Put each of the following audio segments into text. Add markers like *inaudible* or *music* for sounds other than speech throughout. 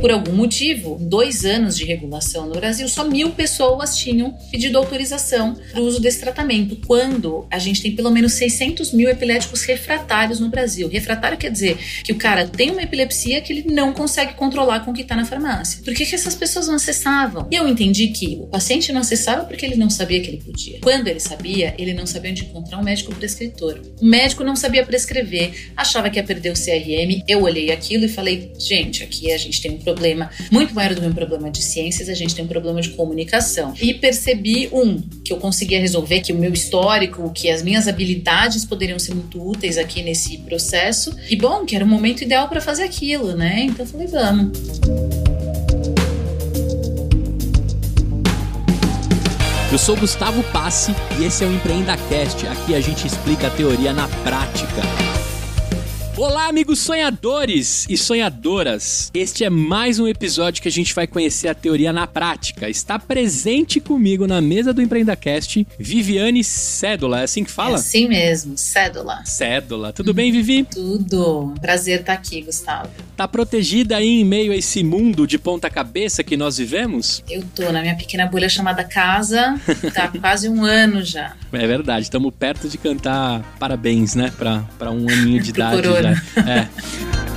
Por algum motivo, dois anos de regulação no Brasil, só mil pessoas tinham pedido autorização para o uso desse tratamento, quando a gente tem pelo menos 600 mil epiléticos refratários no Brasil. Refratário quer dizer que o cara tem uma epilepsia que ele não consegue controlar com o que está na farmácia. Por que, que essas pessoas não acessavam? E eu entendi que o paciente não acessava porque ele não sabia que ele podia. Quando ele sabia, ele não sabia onde encontrar um médico prescritor. O médico não sabia prescrever, achava que ia perder o CRM. Eu olhei aquilo e falei, gente, aqui a gente tem um problema muito maior do que um problema de ciências, a gente tem um problema de comunicação. E percebi, um, que eu conseguia resolver, que o meu histórico, que as minhas habilidades poderiam ser muito úteis aqui nesse processo. E bom, que era o momento ideal para fazer aquilo, né? Então falei, vamos. Eu sou Gustavo Passe e esse é o EmpreendaCast. Aqui a gente explica a teoria na prática. Olá, amigos sonhadores e sonhadoras! Este é mais um episódio que a gente vai conhecer a teoria na prática. Está presente comigo na mesa do EmpreendaCast Viviane Cédula, é assim que fala? É assim mesmo, Cédula. Cédula. Tudo bem, Vivi? Tudo. Prazer estar aqui, Gustavo. Tá protegida aí em meio a esse mundo de ponta cabeça que nós vivemos? Eu tô na minha pequena bolha chamada casa, tá *laughs* quase um ano já. É verdade, estamos perto de cantar parabéns, né, para um aninho de *laughs* idade corona. É. *laughs*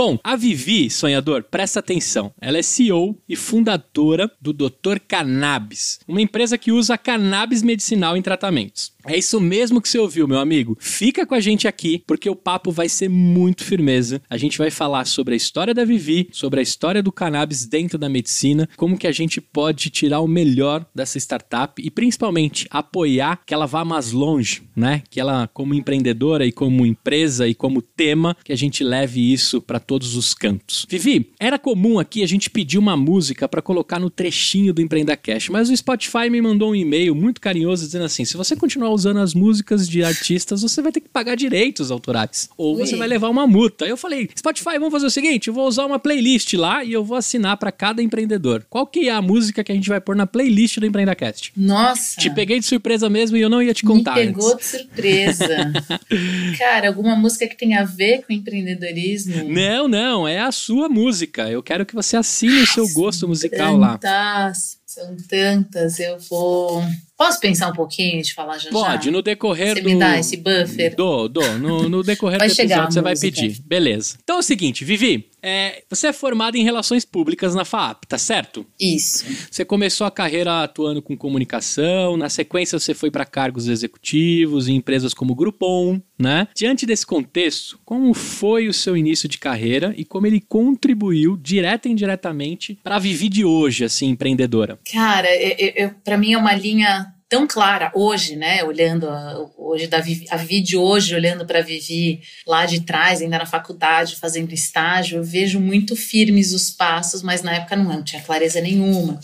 Bom, a Vivi, sonhador, presta atenção. Ela é CEO e fundadora do Dr. Cannabis, uma empresa que usa cannabis medicinal em tratamentos. É isso mesmo que você ouviu, meu amigo. Fica com a gente aqui, porque o papo vai ser muito firmeza. A gente vai falar sobre a história da Vivi, sobre a história do cannabis dentro da medicina, como que a gente pode tirar o melhor dessa startup e principalmente apoiar que ela vá mais longe, né? Que ela, como empreendedora e como empresa e como tema, que a gente leve isso para todos os cantos. Vivi, era comum aqui a gente pedir uma música para colocar no trechinho do Empreenda Cash, mas o Spotify me mandou um e-mail muito carinhoso dizendo assim: se você continuar usando as músicas de artistas, você vai ter que pagar direitos autorais. Ou você vai levar uma multa. Eu falei, Spotify, vamos fazer o seguinte: eu vou usar uma playlist lá e eu vou assinar para cada empreendedor. Qual que é a música que a gente vai pôr na playlist do EmpreendaCast? Nossa! Te peguei de surpresa mesmo e eu não ia te contar. Me pegou antes. de surpresa. *laughs* Cara, alguma música que tenha a ver com empreendedorismo? Não, não, é a sua música. Eu quero que você assine o seu gosto musical lá. São tantas, eu vou. Posso pensar um pouquinho e te falar já Pode, já? no decorrer você do... me dá esse buffer? Dou, dou. No, no decorrer do episódio você vai pedir. Beleza. Então é o seguinte, Vivi, é, você é formada em Relações Públicas na FAP, tá certo? Isso. Você começou a carreira atuando com comunicação, na sequência você foi para cargos executivos em empresas como Groupon, né? Diante desse contexto, como foi o seu início de carreira e como ele contribuiu direta e indiretamente para a Vivi de hoje, assim, empreendedora? Cara, para mim é uma linha tão clara hoje, né? Olhando a, hoje da Vivi, a Vivi de hoje, olhando para a Vivi lá de trás, ainda na faculdade, fazendo estágio, eu vejo muito firmes os passos, mas na época não, não tinha clareza nenhuma.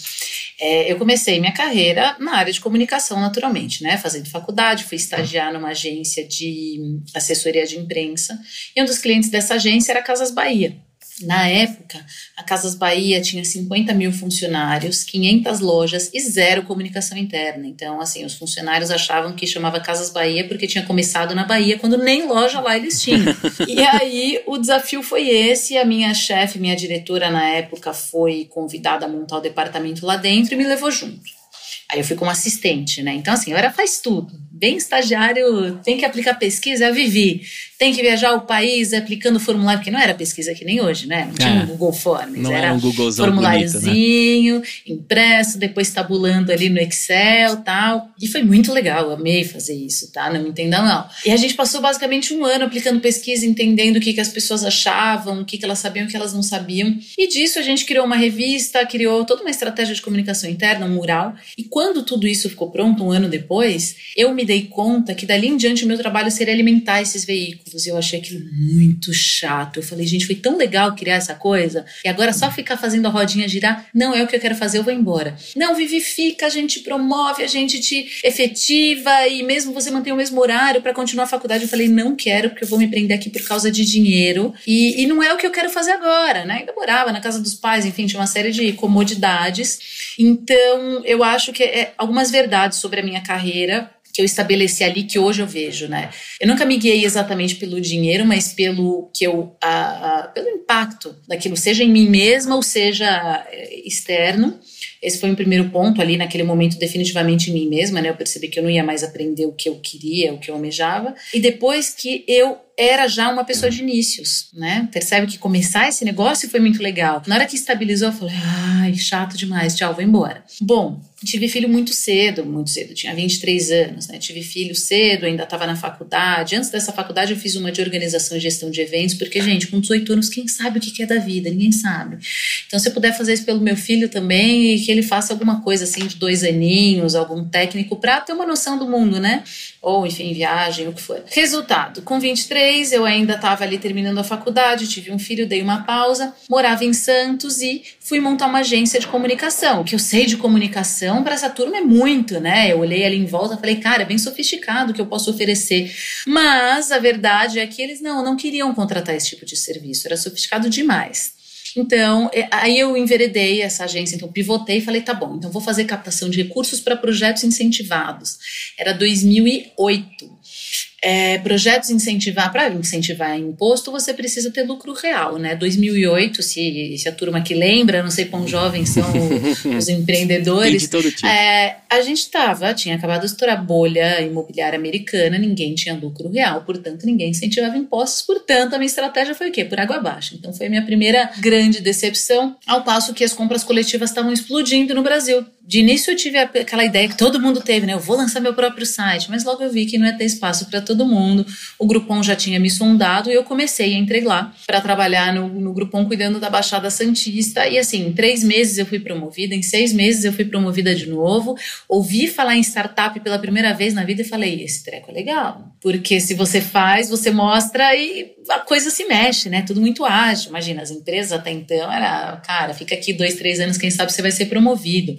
É, eu comecei minha carreira na área de comunicação, naturalmente, né? Fazendo faculdade, fui estagiar numa agência de assessoria de imprensa, e um dos clientes dessa agência era Casas Bahia. Na época, a Casas Bahia tinha 50 mil funcionários, 500 lojas e zero comunicação interna. Então, assim, os funcionários achavam que chamava Casas Bahia porque tinha começado na Bahia, quando nem loja lá eles tinham. *laughs* e aí, o desafio foi esse. A minha chefe, minha diretora na época, foi convidada a montar o departamento lá dentro e me levou junto. Aí eu fui como assistente, né? Então, assim, eu era faz tudo. Bem estagiário, tem que aplicar pesquisa, eu vivi tem que viajar o país aplicando formulário, porque não era pesquisa que nem hoje, né? Não tinha é, um Google Forms, não era, um formuláriozinho, bonito, né? impresso, depois tabulando ali no Excel tal. E foi muito legal, amei fazer isso, tá? Não me entendam não. E a gente passou basicamente um ano aplicando pesquisa, entendendo o que, que as pessoas achavam, o que, que elas sabiam, o que elas não sabiam. E disso a gente criou uma revista, criou toda uma estratégia de comunicação interna, um mural. E quando tudo isso ficou pronto, um ano depois, eu me dei conta que dali em diante o meu trabalho seria alimentar esses veículos e eu achei aquilo muito chato. Eu falei, gente, foi tão legal criar essa coisa e agora só ficar fazendo a rodinha girar não é o que eu quero fazer, eu vou embora. Não, vivifica, a gente promove, a gente te efetiva e mesmo você mantém o mesmo horário para continuar a faculdade. Eu falei, não quero, porque eu vou me prender aqui por causa de dinheiro e, e não é o que eu quero fazer agora, né? Ainda morava na casa dos pais, enfim, tinha uma série de comodidades. Então, eu acho que é algumas verdades sobre a minha carreira que eu estabeleci ali que hoje eu vejo, né? Eu nunca me guiei exatamente pelo dinheiro, mas pelo que eu a, a, pelo impacto daquilo, seja em mim mesma ou seja é, externo. Esse foi o primeiro ponto ali naquele momento definitivamente em mim mesma, né? Eu percebi que eu não ia mais aprender o que eu queria, o que eu almejava. E depois que eu era já uma pessoa de inícios, né? Percebe que começar esse negócio foi muito legal. Na hora que estabilizou, eu falei, ai, chato demais, tchau, vou embora. Bom, tive filho muito cedo, muito cedo, tinha 23 anos, né? Tive filho cedo, ainda estava na faculdade. Antes dessa faculdade, eu fiz uma de organização e gestão de eventos, porque, gente, com 18 anos, quem sabe o que é da vida? Ninguém sabe. Então, se eu puder fazer isso pelo meu filho também, e que ele faça alguma coisa assim de dois aninhos, algum técnico, para ter uma noção do mundo, né? Ou, enfim, viagem, o que for. Resultado, com 23, eu ainda estava ali terminando a faculdade, tive um filho, dei uma pausa, morava em Santos e fui montar uma agência de comunicação. O que eu sei de comunicação para essa turma é muito, né? Eu olhei ali em volta falei, cara, é bem sofisticado o que eu posso oferecer. Mas a verdade é que eles não, não queriam contratar esse tipo de serviço, era sofisticado demais. Então, é, aí eu enveredei essa agência, então pivotei e falei, tá bom, então vou fazer captação de recursos para projetos incentivados. Era 2008 é, projetos incentivar, para incentivar imposto, você precisa ter lucro real, né? 2008, se, se a turma que lembra, não sei quão jovens são *laughs* os empreendedores. de todo tipo. É, a gente estava, tinha acabado de estourar bolha imobiliária americana, ninguém tinha lucro real, portanto, ninguém incentivava impostos, portanto, a minha estratégia foi o quê? Por água abaixo. Então, foi a minha primeira grande decepção, ao passo que as compras coletivas estavam explodindo no Brasil. De início, eu tive aquela ideia que todo mundo teve, né? Eu vou lançar meu próprio site, mas logo eu vi que não ia ter espaço para todo mundo. O Groupon já tinha me sondado e eu comecei, entrei lá para trabalhar no, no Groupon cuidando da Baixada Santista. E assim, em três meses eu fui promovida, em seis meses eu fui promovida de novo. Ouvi falar em startup pela primeira vez na vida e falei: esse treco é legal. Porque se você faz, você mostra e a coisa se mexe, né? Tudo muito ágil. Imagina, as empresas até então era, cara, fica aqui dois, três anos, quem sabe você vai ser promovido.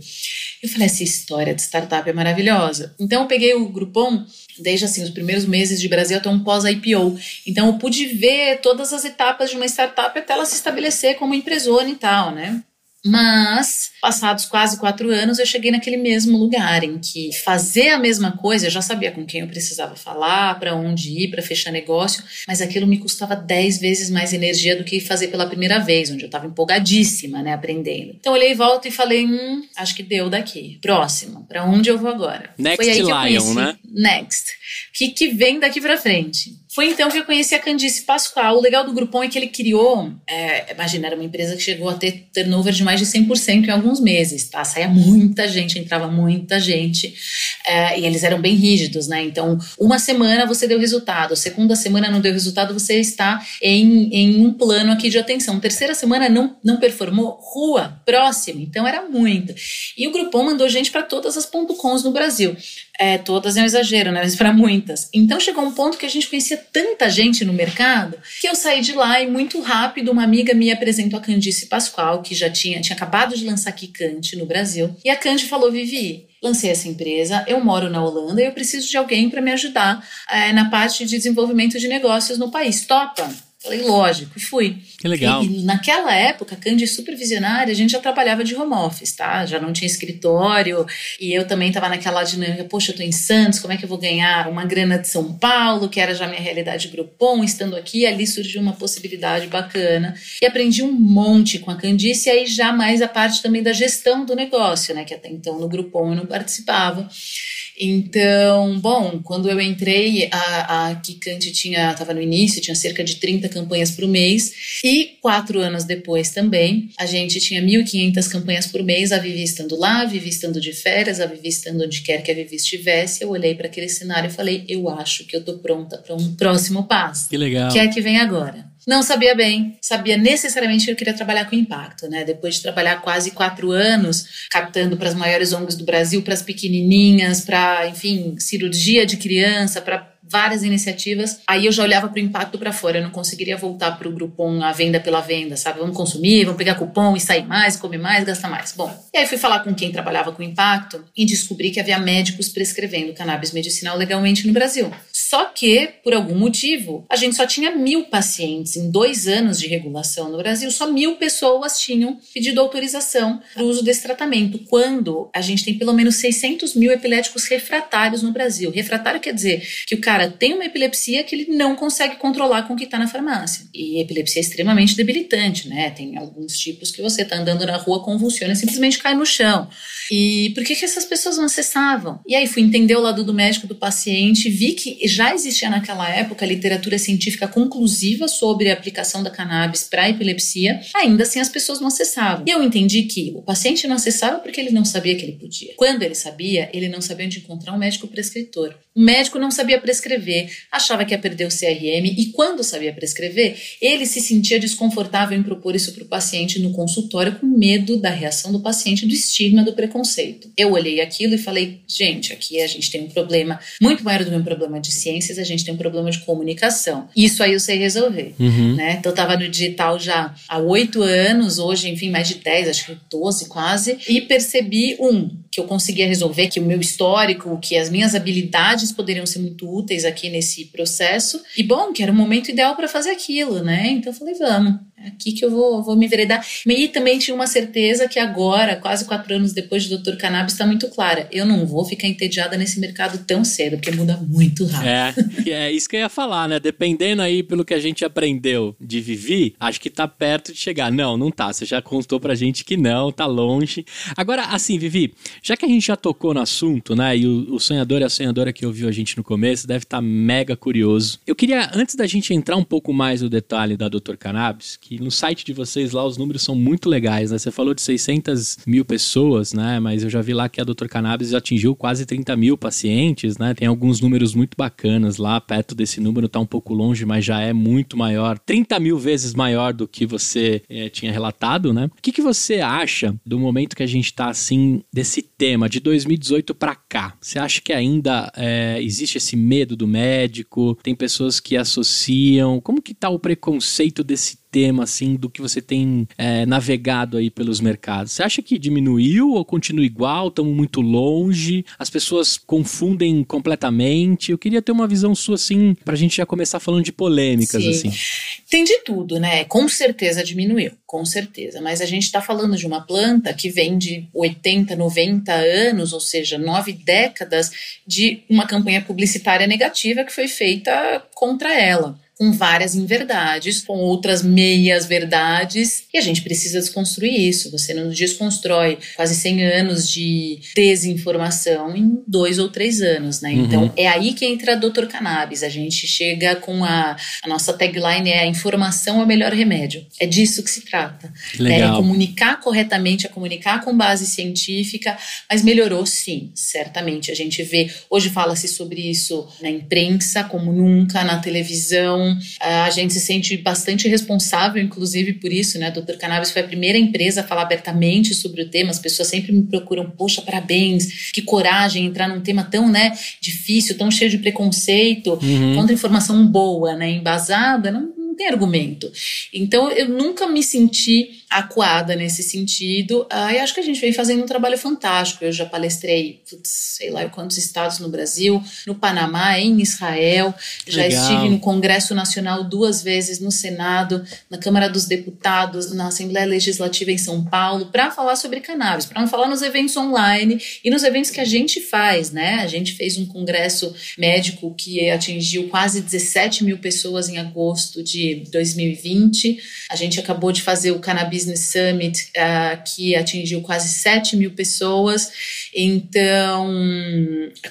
Eu falei, essa história de startup é maravilhosa. Então eu peguei o Groupon desde assim os primeiros meses de Brasil até um pós-IPO. Então eu pude ver todas as etapas de uma startup até ela se estabelecer como empresona e tal, né? Mas, passados quase quatro anos, eu cheguei naquele mesmo lugar em que fazer a mesma coisa, eu já sabia com quem eu precisava falar, para onde ir, para fechar negócio, mas aquilo me custava dez vezes mais energia do que fazer pela primeira vez, onde eu estava empolgadíssima, né, aprendendo. Então, olhei e volta e falei, hum, acho que deu daqui. Próximo, para onde eu vou agora? Next Foi aí que eu conheci, né? Next. O que, que vem daqui para frente? Foi então que eu conheci a Candice Pascoal. O legal do Groupon é que ele criou, é, imagina, era uma empresa que chegou a ter turnover de mais de 100% em alguns meses, tá? Saía muita gente, entrava muita gente, é, e eles eram bem rígidos, né? Então, uma semana você deu resultado, segunda semana não deu resultado, você está em, em um plano aqui de atenção. Terceira semana não, não performou, rua, próximo. Então, era muito. E o Groupon mandou gente para todas as ponto .coms no Brasil. É, todas é um exagero, né? Mas para muitas. Então chegou um ponto que a gente conhecia tanta gente no mercado que eu saí de lá e muito rápido uma amiga me apresentou a Candice Pascoal, que já tinha, tinha acabado de lançar Kikante no Brasil. E a Candy falou: Vivi, lancei essa empresa, eu moro na Holanda e eu preciso de alguém para me ajudar é, na parte de desenvolvimento de negócios no país. Topa? Falei, lógico, e fui. Que legal. E, e naquela época, Candy supervisionária, a gente já trabalhava de home office, tá? Já não tinha escritório. E eu também estava naquela dinâmica, poxa, eu tô em Santos, como é que eu vou ganhar uma grana de São Paulo, que era já minha realidade Groupon, estando aqui, ali surgiu uma possibilidade bacana. E aprendi um monte com a Candice, e aí já mais a parte também da gestão do negócio, né? Que até então no Groupon eu não participava. Então, bom, quando eu entrei, a, a Kikante tinha, estava no início, tinha cerca de 30 campanhas por mês, e quatro anos depois também, a gente tinha 1.500 campanhas por mês, a Vivi estando lá, a Vivi estando de férias, a Vivi estando onde quer que a Vivi estivesse. Eu olhei para aquele cenário e falei: eu acho que eu estou pronta para um próximo passo. Que legal. Que é que vem agora. Não sabia bem, sabia necessariamente que eu queria trabalhar com impacto, né? Depois de trabalhar quase quatro anos, captando para as maiores ONGs do Brasil, para as pequenininhas, para, enfim, cirurgia de criança, para várias iniciativas. Aí eu já olhava para o impacto para fora, eu não conseguiria voltar para o Groupon a venda pela venda, sabe? Vamos consumir, vamos pegar cupom e sair mais, comer mais, gastar mais. Bom, e aí fui falar com quem trabalhava com impacto e descobri que havia médicos prescrevendo cannabis medicinal legalmente no Brasil. Só que, por algum motivo, a gente só tinha mil pacientes em dois anos de regulação no Brasil, só mil pessoas tinham pedido autorização para o uso desse tratamento, quando a gente tem pelo menos 600 mil epiléticos refratários no Brasil. Refratário quer dizer que o cara tem uma epilepsia que ele não consegue controlar com o que está na farmácia. E epilepsia é extremamente debilitante, né? Tem alguns tipos que você está andando na rua, convulsiona e simplesmente cai no chão. E por que, que essas pessoas não acessavam? E aí fui entender o lado do médico do paciente, vi que já existia naquela época literatura científica conclusiva sobre a aplicação da cannabis para epilepsia, ainda assim as pessoas não acessavam. E eu entendi que o paciente não acessava porque ele não sabia que ele podia. Quando ele sabia, ele não sabia onde encontrar um médico prescritor. O médico não sabia prescrever, achava que ia perder o CRM e quando sabia prescrever, ele se sentia desconfortável em propor isso para o paciente no consultório com medo da reação do paciente, do estigma, do preconceito. Eu olhei aquilo e falei, gente, aqui a gente tem um problema muito maior do que um problema de ciências, a gente tem um problema de comunicação. Isso aí eu sei resolver, uhum. né? Então eu estava no digital já há oito anos, hoje, enfim, mais de dez, acho que doze quase, e percebi um que eu conseguia resolver, que o meu histórico, que as minhas habilidades poderiam ser muito úteis aqui nesse processo. E bom, que era o momento ideal para fazer aquilo, né? Então eu falei, vamos é aqui que eu vou, vou me enveredar. E também tinha uma certeza que agora, quase quatro anos depois de Doutor Cannabis, está muito clara. Eu não vou ficar entediada nesse mercado tão cedo, porque muda muito rápido. É, é isso que eu ia falar, né? Dependendo aí pelo que a gente aprendeu de Vivi, acho que tá perto de chegar. Não, não tá. Você já contou pra gente que não, tá longe. Agora, assim, Vivi, já que a gente já tocou no assunto, né? E o, o sonhador e a sonhadora que ouviu a gente no começo deve estar tá mega curioso. Eu queria, antes da gente entrar um pouco mais no detalhe da Doutor Cannabis, que no site de vocês lá os números são muito legais, né? Você falou de 600 mil pessoas, né? Mas eu já vi lá que a Dr. Cannabis já atingiu quase 30 mil pacientes, né? Tem alguns números muito bacanas lá, perto desse número, tá um pouco longe, mas já é muito maior, 30 mil vezes maior do que você é, tinha relatado, né? O que, que você acha do momento que a gente tá assim, desse tema, de 2018 para cá? Você acha que ainda é, existe esse medo do médico? Tem pessoas que associam? Como que tá o preconceito desse assim do que você tem é, navegado aí pelos mercados? Você acha que diminuiu ou continua igual? Estamos muito longe? As pessoas confundem completamente? Eu queria ter uma visão sua assim para a gente já começar falando de polêmicas Sim. assim. Tem de tudo, né? Com certeza diminuiu, com certeza. Mas a gente está falando de uma planta que vem de 80, 90 anos, ou seja, nove décadas de uma campanha publicitária negativa que foi feita contra ela com várias inverdades, com outras meias verdades, e a gente precisa desconstruir isso. Você não desconstrói quase 100 anos de desinformação em dois ou três anos, né? Uhum. Então é aí que entra a Doutor Cannabis. A gente chega com a, a nossa tagline é a informação é o melhor remédio. É disso que se trata. Legal. É comunicar corretamente, é comunicar com base científica, mas melhorou sim, certamente. A gente vê, hoje fala-se sobre isso na imprensa como nunca, na televisão, a gente se sente bastante responsável, inclusive, por isso, né? Doutor Cannabis foi a primeira empresa a falar abertamente sobre o tema. As pessoas sempre me procuram, poxa, parabéns, que coragem entrar num tema tão, né, difícil, tão cheio de preconceito, uhum. contra informação boa, né, embasada. Não, tem argumento. Então eu nunca me senti acuada nesse sentido. Ah, e acho que a gente vem fazendo um trabalho fantástico. Eu já palestrei, putz, sei lá quantos estados no Brasil, no Panamá, em Israel. Já Legal. estive no Congresso Nacional duas vezes, no Senado, na Câmara dos Deputados, na Assembleia Legislativa em São Paulo, para falar sobre cannabis, para não falar nos eventos online e nos eventos que a gente faz, né? A gente fez um congresso médico que atingiu quase 17 mil pessoas em agosto de 2020. A gente acabou de fazer o Cannabis Business Summit, uh, que atingiu quase 7 mil pessoas. Então,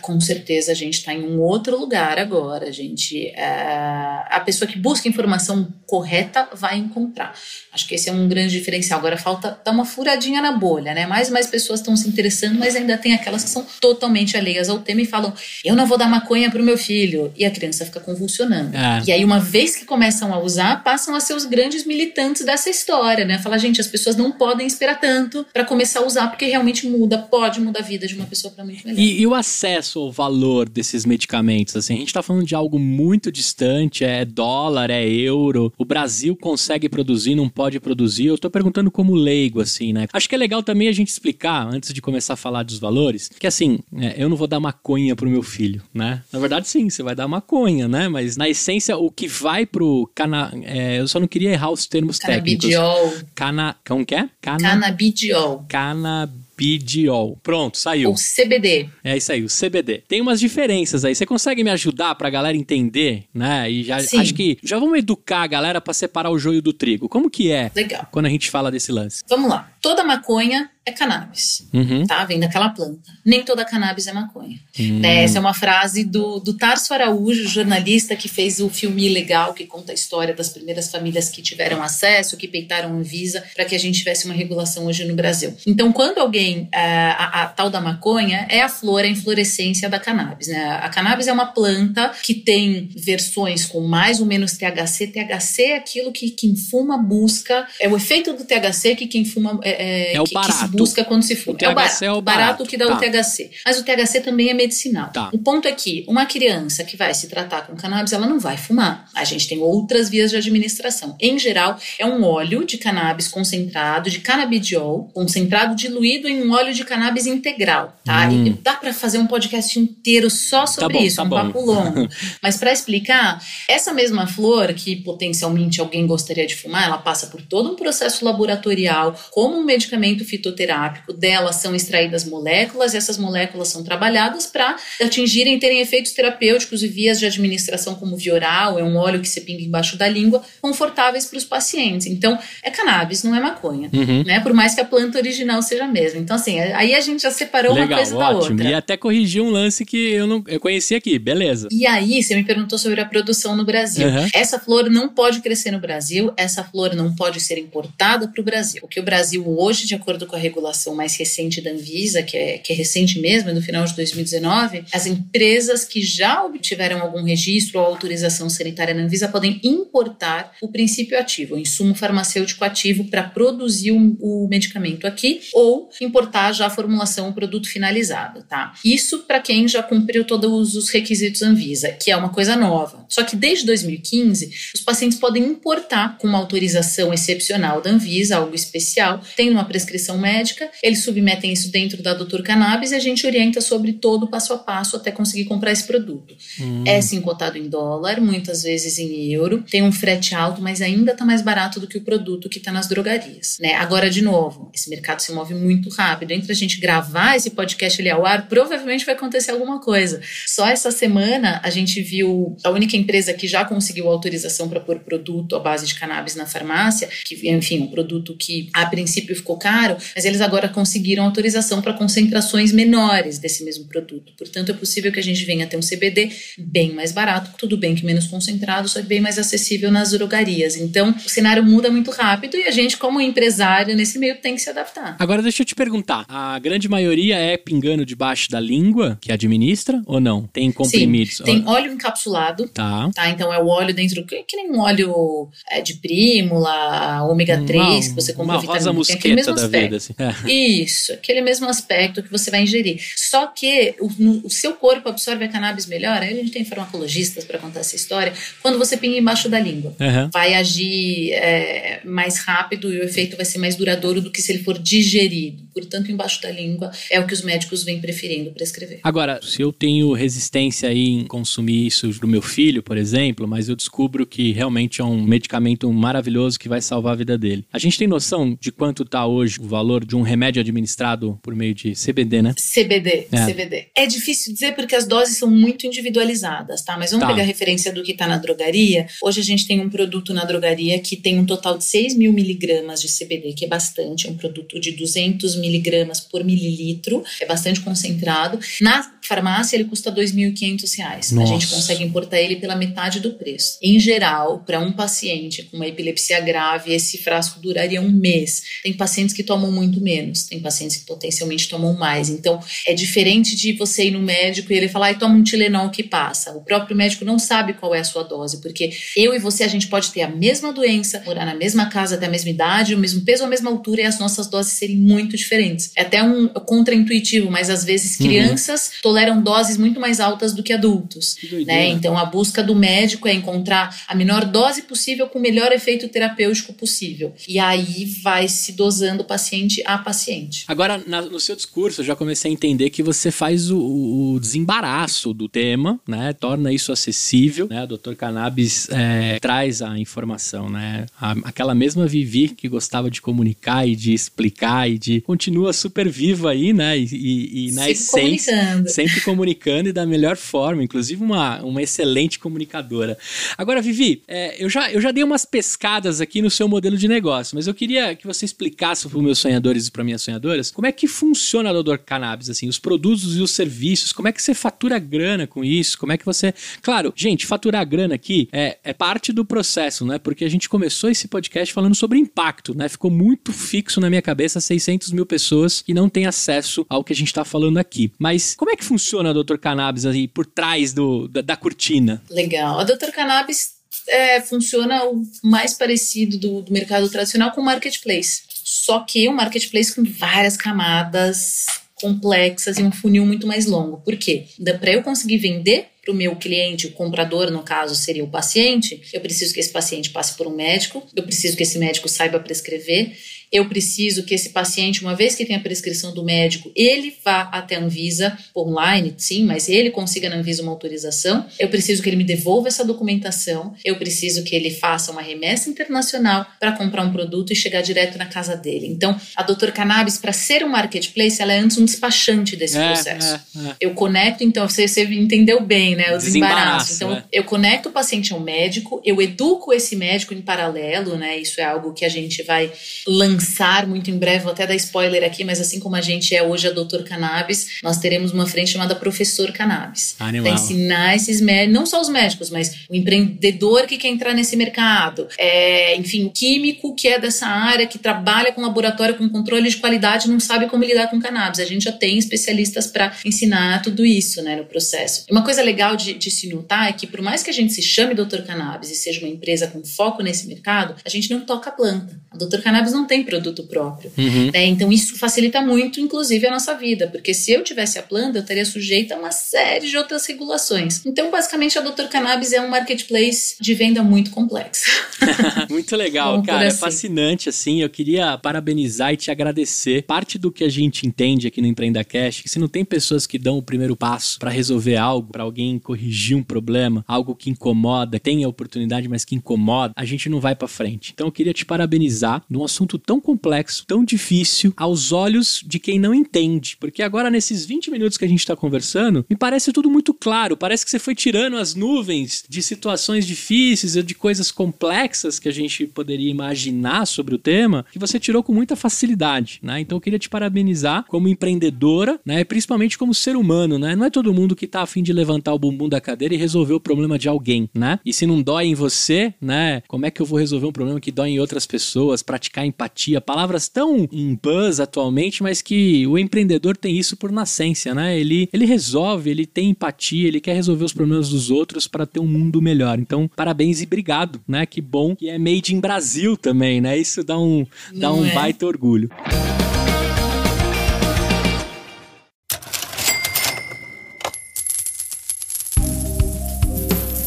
com certeza, a gente está em um outro lugar agora. A gente, uh, a pessoa que busca informação correta vai encontrar. Acho que esse é um grande diferencial. Agora falta dar uma furadinha na bolha, né? Mais e mais pessoas estão se interessando, mas ainda tem aquelas que são totalmente alheias ao tema e falam: eu não vou dar maconha para o meu filho. E a criança fica convulsionando. É. E aí, uma vez que começam a usar, passam a ser os grandes militantes dessa história, né? Falar, fala, gente, as pessoas não podem esperar tanto para começar a usar, porque realmente muda, pode mudar a vida de uma pessoa para muito melhor. E, e, o acesso ao valor desses medicamentos, assim, a gente tá falando de algo muito distante, é dólar, é euro, o Brasil consegue produzir, não pode produzir, eu tô perguntando como leigo, assim, né? Acho que é legal também a gente explicar, antes de começar a falar dos valores, que assim, é, eu não vou dar maconha pro meu filho, né? Na verdade, sim, você vai dar maconha, né? Mas na essência, o que vai pro cana... É, eu só não queria errar os termos Canabidiol. técnicos. Cana... Como que é? Cana... Canabidiol. Canabidiol Bidiol. Pronto, saiu. O CBD. É isso aí, o CBD. Tem umas diferenças aí. Você consegue me ajudar pra galera entender, né? E já Sim. acho que já vamos educar a galera para separar o joio do trigo. Como que é? Legal. Quando a gente fala desse lance. Vamos lá. Toda maconha é cannabis, uhum. tá? Vem daquela planta. Nem toda cannabis é maconha. Uhum. Né? Essa é uma frase do, do Tarso Araújo, jornalista que fez o filme Legal, que conta a história das primeiras famílias que tiveram acesso, que peitaram Visa para que a gente tivesse uma regulação hoje no Brasil. Então, quando alguém, a, é, a, a, tal da maconha, é a flor, a inflorescência da cannabis, né? A cannabis é uma planta que tem versões com mais ou menos THC. THC é aquilo que quem fuma busca, é o efeito do THC que quem fuma... É, é, é o que, barato busca quando se fuma. É o barato, é o barato. que dá tá. o THC. Mas o THC também é medicinal. Tá. O ponto é que uma criança que vai se tratar com cannabis, ela não vai fumar. A gente tem outras vias de administração. Em geral, é um óleo de cannabis concentrado, de canabidiol, concentrado diluído em um óleo de cannabis integral, tá? Hum. E dá para fazer um podcast inteiro só tá sobre tá bom, isso, tá um bom. papo longo. *laughs* Mas para explicar, essa mesma flor que potencialmente alguém gostaria de fumar, ela passa por todo um processo laboratorial, como um medicamento fitoterápico terápico dela são extraídas moléculas e essas moléculas são trabalhadas para atingirem terem efeitos terapêuticos e vias de administração como via oral, é um óleo que se pinga embaixo da língua, confortáveis para os pacientes. Então, é cannabis, não é maconha, uhum. né? Por mais que a planta original seja a mesma. Então, assim, aí a gente já separou Legal, uma coisa ótimo. da outra. E até corrigir um lance que eu não eu conheci aqui, beleza. E aí, você me perguntou sobre a produção no Brasil. Uhum. Essa flor não pode crescer no Brasil, essa flor não pode ser importada para o Brasil. O que o Brasil hoje, de acordo com a regulação mais recente da Anvisa, que é, que é recente mesmo, é final de 2019, as empresas que já obtiveram algum registro ou autorização sanitária na Anvisa podem importar o princípio ativo, o insumo farmacêutico ativo para produzir o, o, medicamento aqui ou importar já a formulação, o produto finalizado, tá? Isso para quem já cumpriu todos os requisitos Anvisa, que é uma coisa nova. Só que desde 2015, os pacientes podem importar com uma autorização excepcional da Anvisa, algo especial, tendo uma prescrição médica, eles submetem isso dentro da Doutor Cannabis e a gente orienta sobre todo o passo a passo até conseguir comprar esse produto. Hum. É sim cotado em dólar, muitas vezes em euro, tem um frete alto, mas ainda está mais barato do que o produto que está nas drogarias. Né? Agora, de novo, esse mercado se move muito rápido. Entre a gente gravar esse podcast ali ao ar, provavelmente vai acontecer alguma coisa. Só essa semana a gente viu a única empresa que já conseguiu autorização para pôr produto à base de cannabis na farmácia, que, enfim, um produto que a princípio ficou caro, mas eles agora conseguiram autorização para concentrações menores desse mesmo produto. Portanto, é possível que a gente venha ter um CBD bem mais barato, tudo bem que menos concentrado, só que bem mais acessível nas drogarias. Então, o cenário muda muito rápido e a gente, como empresário, nesse meio tem que se adaptar. Agora, deixa eu te perguntar: a grande maioria é pingando debaixo da língua que administra ou não? Tem comprimidos? Sim, tem óleo encapsulado. Tá. tá. Então, é o óleo dentro, que, que nem um óleo é, de prímula, ômega 3, uma, que você compra uma vitamina. Rosa mosqueta da vida, assim. É. *laughs* Isso, aquele mesmo aspecto que você vai ingerir. Só que o, no, o seu corpo absorve a cannabis melhor, aí a gente tem farmacologistas para contar essa história, quando você pinga embaixo da língua. Uhum. Vai agir é, mais rápido e o efeito vai ser mais duradouro do que se ele for digerido. Portanto, embaixo da língua é o que os médicos vêm preferindo prescrever. Agora, se eu tenho resistência em consumir isso do meu filho, por exemplo, mas eu descubro que realmente é um medicamento maravilhoso que vai salvar a vida dele. A gente tem noção de quanto está hoje o valor de um remédio administrado por meio de CBD, né? CBD, é. CBD. É difícil dizer porque as doses são muito individualizadas, tá? Mas vamos tá. pegar a referência do que está na drogaria. Hoje a gente tem um produto na drogaria que tem um total de 6 mil miligramas de CBD, que é bastante. É um produto de 200 miligramas por mililitro, é bastante concentrado. Na farmácia ele custa R$ 2.500. A gente consegue importar ele pela metade do preço. Em geral, para um paciente com uma epilepsia grave, esse frasco duraria um mês. Tem pacientes que tomam muito menos, tem pacientes que potencialmente tomam mais. Então, é diferente de você ir no médico e ele falar, toma um Tilenol que passa. O próprio médico não sabe qual é a sua dose, porque eu e você, a gente pode ter a mesma doença, morar na mesma casa, ter a mesma idade, o mesmo peso, a mesma altura e as nossas doses serem muito diferentes. É até um contraintuitivo, mas às vezes uhum. crianças uhum. toleram doses muito mais altas do que adultos. Que né? Então, a busca do médico é encontrar a menor dose possível com o melhor efeito terapêutico possível. E aí vai se dosando paciente a paciente. Agora, na, no seu discurso, eu já comecei a entender que você faz o, o desembaraço do tema, né? Torna isso acessível, né? O Dr. Cannabis é, traz a informação, né? A, aquela mesma Vivi que gostava de comunicar e de explicar e de continua super viva aí, né? E, e, e na sempre essência, comunicando. sempre comunicando e da melhor forma, inclusive uma, uma excelente comunicadora. Agora, Vivi, é, eu, já, eu já dei umas pescadas aqui no seu modelo de negócio, mas eu queria que você explicasse para os meus sonhadores e para minhas sonhadoras como é que funciona a Dodor Cannabis, assim, os produtos e os serviços, como é que você fatura grana com isso, como é que você... Claro, gente, faturar grana aqui é, é parte do processo, né? Porque a gente começou esse podcast falando sobre impacto, né? Ficou muito fixo na minha cabeça 600 mil pessoas que não têm acesso ao que a gente está falando aqui. Mas como é que funciona a Dr. Cannabis aí por trás do, da, da cortina? Legal. A Dr. Cannabis é, funciona o mais parecido do, do mercado tradicional com o marketplace. Só que um marketplace com várias camadas complexas e um funil muito mais longo. Por quê? Para eu conseguir vender para o meu cliente, o comprador, no caso, seria o paciente, eu preciso que esse paciente passe por um médico, eu preciso que esse médico saiba prescrever, eu preciso que esse paciente, uma vez que tem a prescrição do médico, ele vá até a Anvisa online, sim, mas ele consiga na Anvisa uma autorização. Eu preciso que ele me devolva essa documentação. Eu preciso que ele faça uma remessa internacional para comprar um produto e chegar direto na casa dele. Então, a Doutor Cannabis, para ser um marketplace, ela é antes um despachante desse é, processo. É, é. Eu conecto, então, você, você entendeu bem, né? O desembaraço. Então, é. eu conecto o paciente ao médico, eu educo esse médico em paralelo, né? Isso é algo que a gente vai lançar lançar muito em breve, vou até dar spoiler aqui, mas assim como a gente é hoje a Doutor Cannabis, nós teremos uma frente chamada Professor Cannabis. Para ensinar esses médicos, não só os médicos, mas o empreendedor que quer entrar nesse mercado, é, enfim, o químico que é dessa área, que trabalha com laboratório, com controle de qualidade, não sabe como lidar com cannabis. A gente já tem especialistas para ensinar tudo isso né, no processo. Uma coisa legal de, de se notar é que, por mais que a gente se chame Doutor Cannabis e seja uma empresa com foco nesse mercado, a gente não toca a planta. A Doutor Cannabis não tem produto próprio. Uhum. Né? Então isso facilita muito, inclusive, a nossa vida, porque se eu tivesse a planta, eu estaria sujeita a uma série de outras regulações. Então, basicamente, a Dr. Cannabis é um marketplace de venda muito complexo. *laughs* muito legal, cara. É assim. É fascinante, assim. Eu queria parabenizar e te agradecer. Parte do que a gente entende aqui no Empreenda Cash, que se não tem pessoas que dão o primeiro passo para resolver algo, para alguém corrigir um problema, algo que incomoda, tem a oportunidade, mas que incomoda, a gente não vai para frente. Então, eu queria te parabenizar num assunto tão complexo, tão difícil aos olhos de quem não entende. Porque agora, nesses 20 minutos que a gente está conversando, me parece tudo muito claro. Parece que você foi tirando as nuvens de situações difíceis, de coisas complexas que a gente poderia imaginar sobre o tema, que você tirou com muita facilidade, né? Então eu queria te parabenizar como empreendedora, né? Principalmente como ser humano, né? Não é todo mundo que tá afim de levantar o bumbum da cadeira e resolver o problema de alguém, né? E se não dói em você, né? Como é que eu vou resolver um problema que dói em outras pessoas? Praticar empatia, palavras tão em buzz atualmente, mas que o empreendedor tem isso por nascença, né? Ele, ele resolve, ele tem empatia, ele quer resolver os problemas dos outros para ter um mundo melhor. Então, parabéns e obrigado, né? Que bom que é made in Brasil também, né? Isso dá um, dá um é? baita orgulho.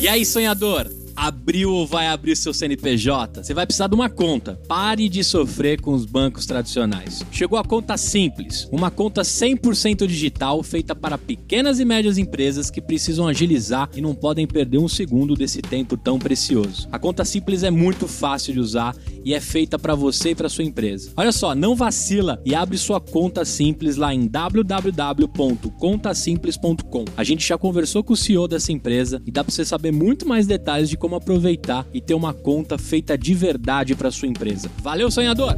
E aí, sonhador? Abriu ou vai abrir seu CNPJ? Você vai precisar de uma conta. Pare de sofrer com os bancos tradicionais. Chegou a conta simples, uma conta 100% digital feita para pequenas e médias empresas que precisam agilizar e não podem perder um segundo desse tempo tão precioso. A conta simples é muito fácil de usar e é feita para você e para sua empresa. Olha só, não vacila e abre sua conta simples lá em www.contasimples.com. A gente já conversou com o CEO dessa empresa e dá para você saber muito mais detalhes de como como aproveitar e ter uma conta feita de verdade para sua empresa. Valeu, sonhador!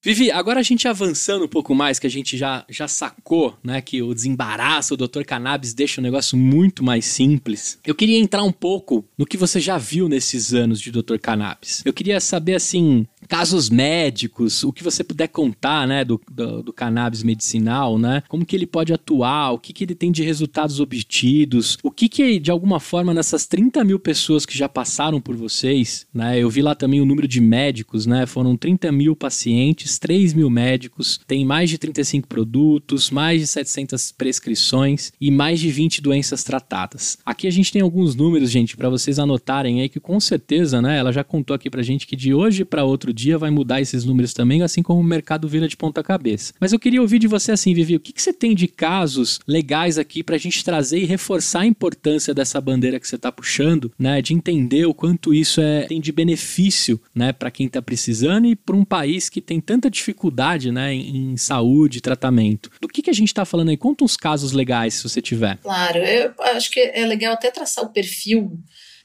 Vivi, agora a gente avançando um pouco mais, que a gente já, já sacou, né, que o desembaraço, o Dr. Cannabis deixa o negócio muito mais simples. Eu queria entrar um pouco no que você já viu nesses anos de Dr. Cannabis. Eu queria saber, assim, casos médicos, o que você puder contar, né, do, do, do, cannabis medicinal, né, como que ele pode atuar, o que que ele tem de resultados obtidos, o que que, de alguma forma, nessas 30 mil pessoas que já passaram por vocês, né, eu vi lá também o número de médicos, né, foram 30 mil pacientes, 3 mil médicos, tem mais de 35 produtos, mais de 700 prescrições e mais de 20 doenças tratadas. Aqui a gente tem alguns números, gente, para vocês anotarem aí que com certeza, né, ela já contou aqui pra gente que de hoje para outro dia vai mudar esses números também, assim como o mercado vira de ponta cabeça. Mas eu queria ouvir de você assim, Vivi, o que, que você tem de casos legais aqui para a gente trazer e reforçar a importância dessa bandeira que você está puxando, né? De entender o quanto isso é, tem de benefício, né, para quem está precisando e para um país que tem tanta dificuldade, né, em, em saúde, tratamento. Do que, que a gente está falando aí? Conta uns casos legais, se você tiver. Claro, eu acho que é legal até traçar o perfil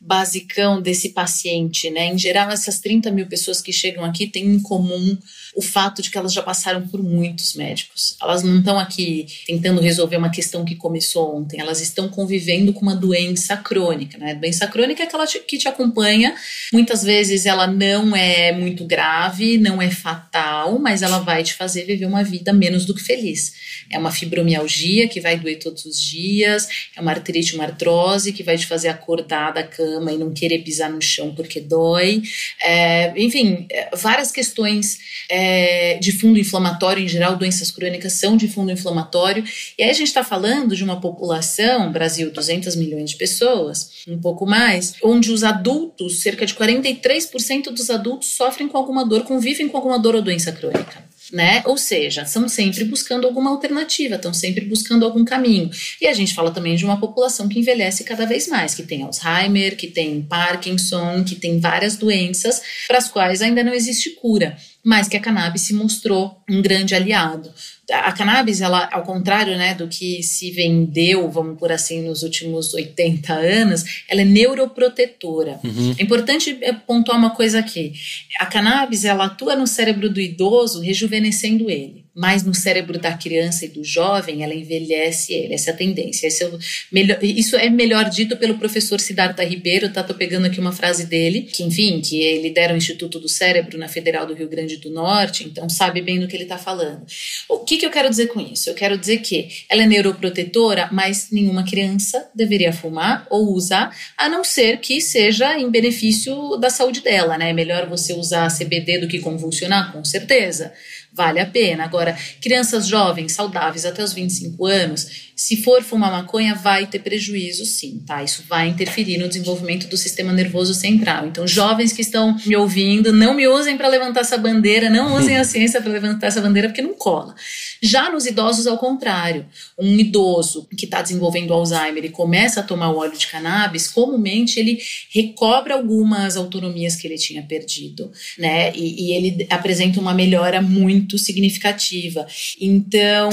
basicão desse paciente, né? Em geral, essas 30 mil pessoas que chegam aqui têm em comum o fato de que elas já passaram por muitos médicos. Elas não estão aqui tentando resolver uma questão que começou ontem, elas estão convivendo com uma doença crônica, né? Doença crônica é aquela que te acompanha. Muitas vezes ela não é muito grave, não é fatal, mas ela vai te fazer viver uma vida menos do que feliz. É uma fibromialgia que vai doer todos os dias, é uma artrite, uma artrose que vai te fazer acordar da cama e não querer pisar no chão porque dói. É, enfim, é, várias questões. É, de fundo inflamatório, em geral, doenças crônicas são de fundo inflamatório. E aí a gente está falando de uma população, Brasil, 200 milhões de pessoas, um pouco mais, onde os adultos, cerca de 43% dos adultos sofrem com alguma dor, convivem com alguma dor ou doença crônica né? Ou seja, estão sempre buscando alguma alternativa, estão sempre buscando algum caminho. E a gente fala também de uma população que envelhece cada vez mais, que tem Alzheimer, que tem Parkinson, que tem várias doenças para as quais ainda não existe cura, mas que a cannabis se mostrou um grande aliado a cannabis, ela, ao contrário né, do que se vendeu, vamos por assim, nos últimos 80 anos, ela é neuroprotetora. Uhum. É importante é, pontuar uma coisa aqui. A cannabis, ela atua no cérebro do idoso, rejuvenescendo ele mas no cérebro da criança e do jovem ela envelhece ele, essa é a tendência. É melhor, isso é melhor dito pelo professor Siddhartha Ribeiro, tá? Tô pegando aqui uma frase dele, que enfim, que ele lidera o Instituto do Cérebro na Federal do Rio Grande do Norte, então sabe bem do que ele está falando. O que, que eu quero dizer com isso? Eu quero dizer que ela é neuroprotetora, mas nenhuma criança deveria fumar ou usar, a não ser que seja em benefício da saúde dela, né? É melhor você usar CBD do que convulsionar, com certeza vale a pena. Agora, crianças jovens, saudáveis até os 25 anos, se for fumar maconha, vai ter prejuízo, sim, tá? Isso vai interferir no desenvolvimento do sistema nervoso central. Então, jovens que estão me ouvindo, não me usem para levantar essa bandeira, não usem a *laughs* ciência para levantar essa bandeira, porque não cola. Já nos idosos, ao contrário. Um idoso que está desenvolvendo Alzheimer e começa a tomar o óleo de cannabis, comumente ele recobra algumas autonomias que ele tinha perdido, né? E, e ele apresenta uma melhora muito significativa. Então,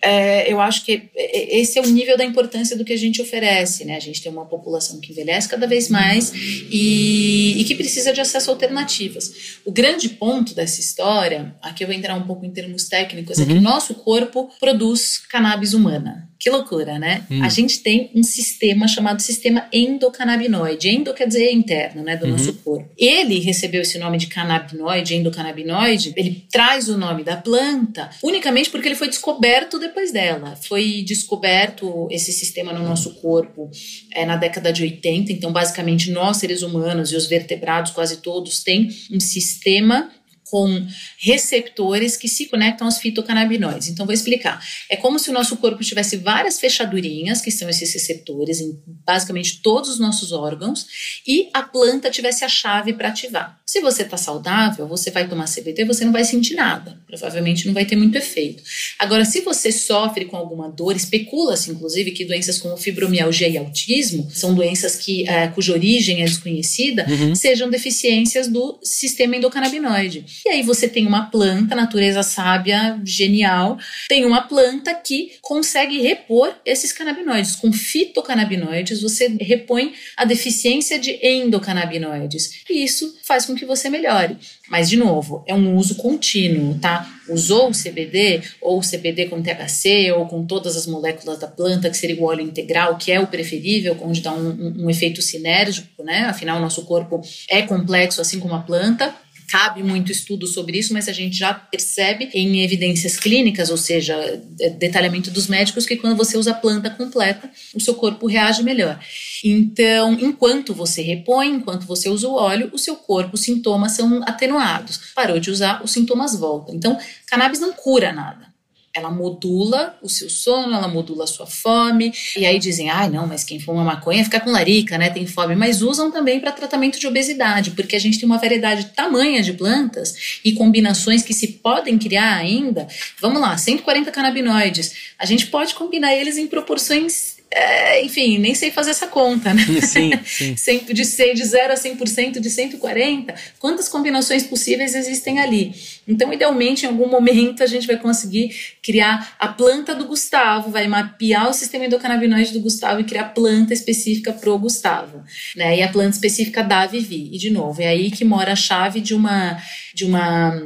é, eu acho que esse é o nível da importância do que a gente oferece, né? A gente tem uma população que envelhece cada vez mais e, e que precisa de acesso a alternativas. O grande ponto dessa história, aqui eu vou entrar um pouco em termos técnicos, uhum. é que o uhum. nosso corpo produz cannabis humana. Que loucura, né? Hum. A gente tem um sistema chamado sistema endocannabinoide. Endo quer dizer interno, né, do uhum. nosso corpo. Ele recebeu esse nome de canabinoide, endocannabinoide. Ele traz o nome da planta unicamente porque ele foi descoberto depois dela. Foi descoberto esse sistema no nosso corpo é, na década de 80. Então, basicamente, nós seres humanos e os vertebrados quase todos têm um sistema com receptores que se conectam aos fitocannabinoides. Então, vou explicar. É como se o nosso corpo tivesse várias fechadurinhas, que são esses receptores, em basicamente todos os nossos órgãos, e a planta tivesse a chave para ativar. Se você está saudável, você vai tomar CBD, você não vai sentir nada. Provavelmente não vai ter muito efeito. Agora, se você sofre com alguma dor, especula-se, inclusive, que doenças como fibromialgia e autismo são doenças que, é, cuja origem é desconhecida, uhum. sejam deficiências do sistema endocannabinoide. E aí você tem uma planta, natureza sábia, genial, tem uma planta que consegue repor esses canabinoides. Com fitocannabinoides, você repõe a deficiência de endocannabinoides. E isso faz com que você melhore. Mas, de novo, é um uso contínuo, tá? Usou o CBD, ou o CBD com THC, ou com todas as moléculas da planta, que seria o óleo integral, que é o preferível, onde dá um, um, um efeito sinérgico, né? Afinal, o nosso corpo é complexo, assim como a planta cabe muito estudo sobre isso, mas a gente já percebe em evidências clínicas, ou seja, é, detalhamento dos médicos, que quando você usa a planta completa, o seu corpo reage melhor. Então, enquanto você repõe, enquanto você usa o óleo, o seu corpo, os sintomas são atenuados. Parou de usar, os sintomas voltam. Então, cannabis não cura nada ela modula o seu sono, ela modula a sua fome. E aí dizem, ai, ah, não, mas quem fuma maconha fica com larica, né? Tem fome. Mas usam também para tratamento de obesidade, porque a gente tem uma variedade tamanha de plantas e combinações que se podem criar ainda. Vamos lá, 140 canabinoides. A gente pode combinar eles em proporções é, enfim, nem sei fazer essa conta, né? Sim, *laughs* sim. de, 100, de 0 a 100% de 140, quantas combinações possíveis existem ali? Então, idealmente, em algum momento, a gente vai conseguir criar a planta do Gustavo, vai mapear o sistema endocannabinoide do Gustavo e criar a planta específica pro Gustavo, né? E a planta específica da Vivi. E, de novo, é aí que mora a chave de uma... De uma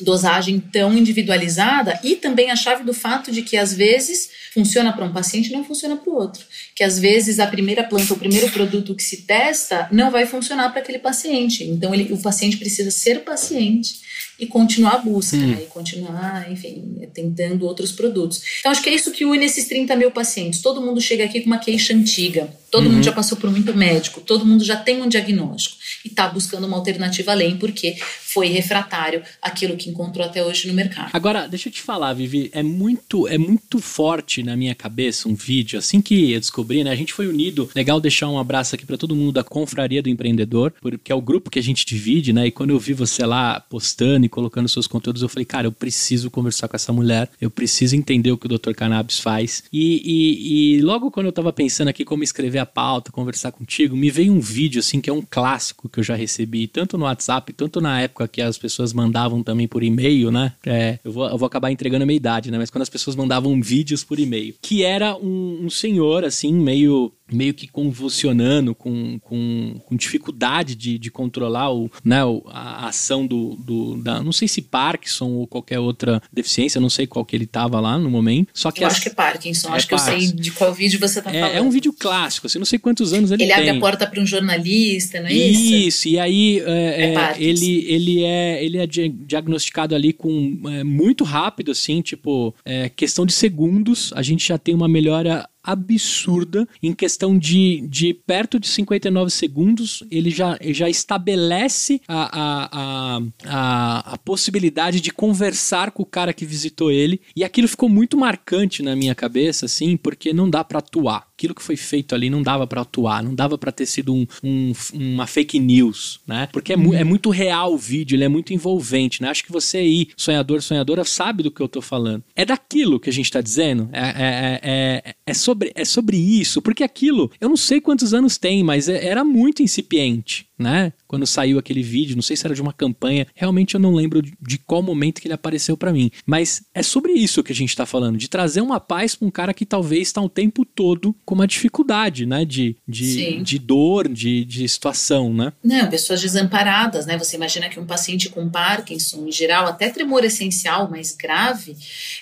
dosagem tão individualizada e também a chave do fato de que às vezes funciona para um paciente e não funciona para o outro. Que às vezes a primeira planta, o primeiro produto que se testa não vai funcionar para aquele paciente. Então ele, o paciente precisa ser paciente e continuar a busca, hum. né? E continuar, enfim, tentando outros produtos. Então, acho que é isso que une esses 30 mil pacientes. Todo mundo chega aqui com uma queixa antiga, todo uhum. mundo já passou por muito médico, todo mundo já tem um diagnóstico e está buscando uma alternativa além, porque foi refratário aquilo que encontrou até hoje no mercado. Agora, deixa eu te falar, Vivi, é muito, é muito forte na minha cabeça um vídeo, assim que eu descobri, né? A gente foi unido, legal deixar um abraço aqui para todo mundo da Confraria do Empreendedor, porque é o grupo que a gente divide, né? E quando eu vi você lá postando e colocando seus conteúdos, eu falei, cara, eu preciso conversar com essa mulher, eu preciso entender o que o Dr. Cannabis faz. E, e, e logo quando eu tava pensando aqui como escrever a pauta, conversar contigo, me veio um vídeo, assim, que é um clássico que eu já recebi, tanto no WhatsApp, tanto na época que as pessoas mandavam também por e-mail, né? É, eu, vou, eu vou acabar entregando a minha idade, né? Mas quando as pessoas mandavam vídeos por e-mail, que era um, um senhor, assim, meio meio que convulsionando, com, com, com dificuldade de, de controlar o, né, a ação do, do da, não sei se Parkinson ou qualquer outra deficiência, não sei qual que ele tava lá no momento. Só que eu as, acho que é Parkinson, é acho Parkinson. que eu sei de qual vídeo você tá é, falando. É um vídeo clássico, assim, não sei quantos anos ele, ele tem. Ele abre a porta para um jornalista, não é isso? Isso, e aí é, é ele, ele, é, ele é diagnosticado ali com é, muito rápido, assim, tipo, é, questão de segundos, a gente já tem uma melhora absurda. Em questão de, de perto de 59 segundos, ele já, já estabelece a, a, a, a, possibilidade de conversar com o cara que visitou ele. E aquilo ficou muito marcante na minha cabeça, assim, porque não dá para atuar aquilo que foi feito ali não dava para atuar, não dava para ter sido um, um, uma fake news, né? Porque é, mu é, muito real o vídeo, ele é muito envolvente, né? Acho que você aí, sonhador, sonhadora, sabe do que eu tô falando. É daquilo que a gente tá dizendo, é, é, é, é, sobre, é sobre isso, porque aquilo, eu não sei quantos anos tem, mas era muito incipiente né? Quando saiu aquele vídeo, não sei se era de uma campanha, realmente eu não lembro de qual momento que ele apareceu para mim. Mas é sobre isso que a gente tá falando, de trazer uma paz pra um cara que talvez está o tempo todo com uma dificuldade, né? De, de, de dor, de, de situação, né? Não, pessoas desamparadas, né? Você imagina que um paciente com Parkinson, em geral, até tremor essencial mais grave,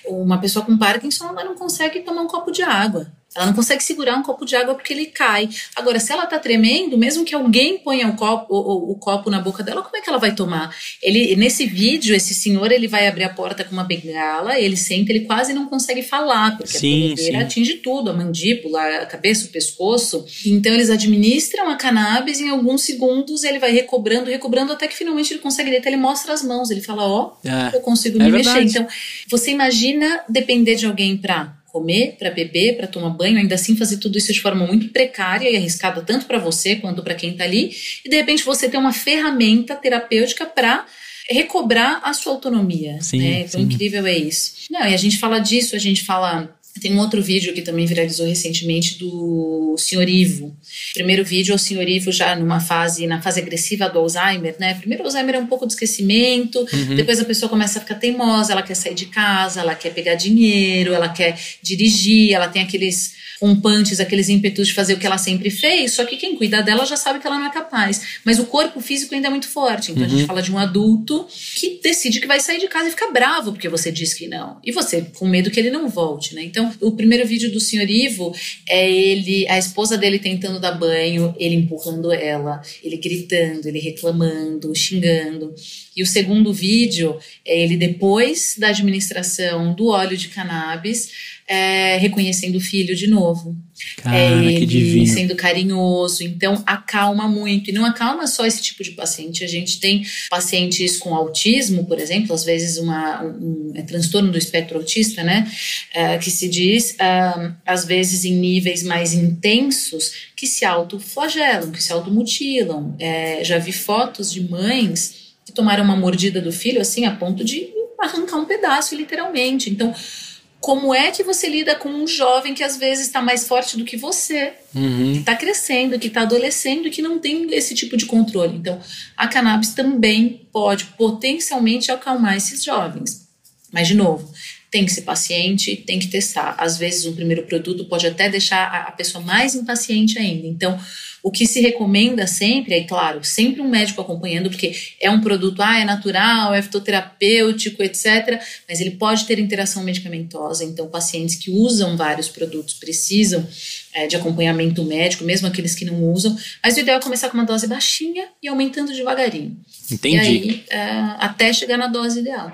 uma pessoa com Parkinson ela não consegue tomar um copo de água. Ela não consegue segurar um copo de água porque ele cai. Agora, se ela tá tremendo, mesmo que alguém ponha o copo, o, o, copo na boca dela, como é que ela vai tomar? Ele, nesse vídeo, esse senhor ele vai abrir a porta com uma bengala, ele senta, ele quase não consegue falar, porque sim, a poeira atinge tudo, a mandíbula, a cabeça, o pescoço. Então, eles administram a cannabis em alguns segundos ele vai recobrando, recobrando, até que finalmente ele consegue deitar, ele mostra as mãos, ele fala, ó, oh, é, eu consigo é me verdade. mexer. Então, você imagina depender de alguém para comer, para beber, para tomar banho, ainda assim fazer tudo isso de forma muito precária e arriscada tanto para você quanto para quem está ali, e de repente você tem uma ferramenta terapêutica para recobrar a sua autonomia. Sim, né? Então, sim. incrível é isso. Não, e a gente fala disso, a gente fala Tem um outro vídeo que também viralizou recentemente do Sr. Ivo. Primeiro vídeo é o Sr. Ivo já numa fase, na fase agressiva do Alzheimer, né? Primeiro o Alzheimer é um pouco de esquecimento, uhum. depois a pessoa começa a ficar teimosa, ela quer sair de casa, ela quer pegar dinheiro, ela quer dirigir, ela tem aqueles rompantes, aqueles ímpetos de fazer o que ela sempre fez, só que quem cuida dela já sabe que ela não é capaz. Mas o corpo físico ainda é muito forte. Então uhum. a gente uhum. fala de um adulto que decide que vai sair de casa e fica bravo porque você diz que não. E você com medo que ele não volte, né? Então, o primeiro vídeo do senhor Ivo é ele, a esposa dele tentando dar banho, ele empurrando ela, ele gritando, ele reclamando, xingando. E o segundo vídeo é ele depois da administração do óleo de cannabis, é, reconhecendo o filho de novo. Cara, é ele sendo carinhoso, então acalma muito. E não acalma só esse tipo de paciente. A gente tem pacientes com autismo, por exemplo, às vezes uma, um, é transtorno do espectro autista, né? É, que se diz, um, às vezes em níveis mais intensos, que se autoflagelam, que se automutilam. É, já vi fotos de mães que tomaram uma mordida do filho, assim, a ponto de arrancar um pedaço, literalmente. Então, como é que você lida com um jovem que às vezes está mais forte do que você, uhum. que está crescendo, que está adolescendo e que não tem esse tipo de controle? Então, a cannabis também pode potencialmente acalmar esses jovens. Mas, de novo, tem que ser paciente, tem que testar. Às vezes, um primeiro produto pode até deixar a pessoa mais impaciente ainda. Então, o que se recomenda sempre, é claro, sempre um médico acompanhando, porque é um produto, ah, é natural, é fitoterapêutico, etc. Mas ele pode ter interação medicamentosa. Então, pacientes que usam vários produtos precisam é, de acompanhamento médico, mesmo aqueles que não usam. Mas o ideal é começar com uma dose baixinha e aumentando devagarinho. Entendi. E aí, é, até chegar na dose ideal.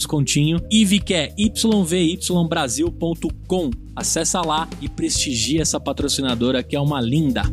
descontinho. Que é yvybrasil.com. Acessa lá e prestigia essa patrocinadora que é uma linda.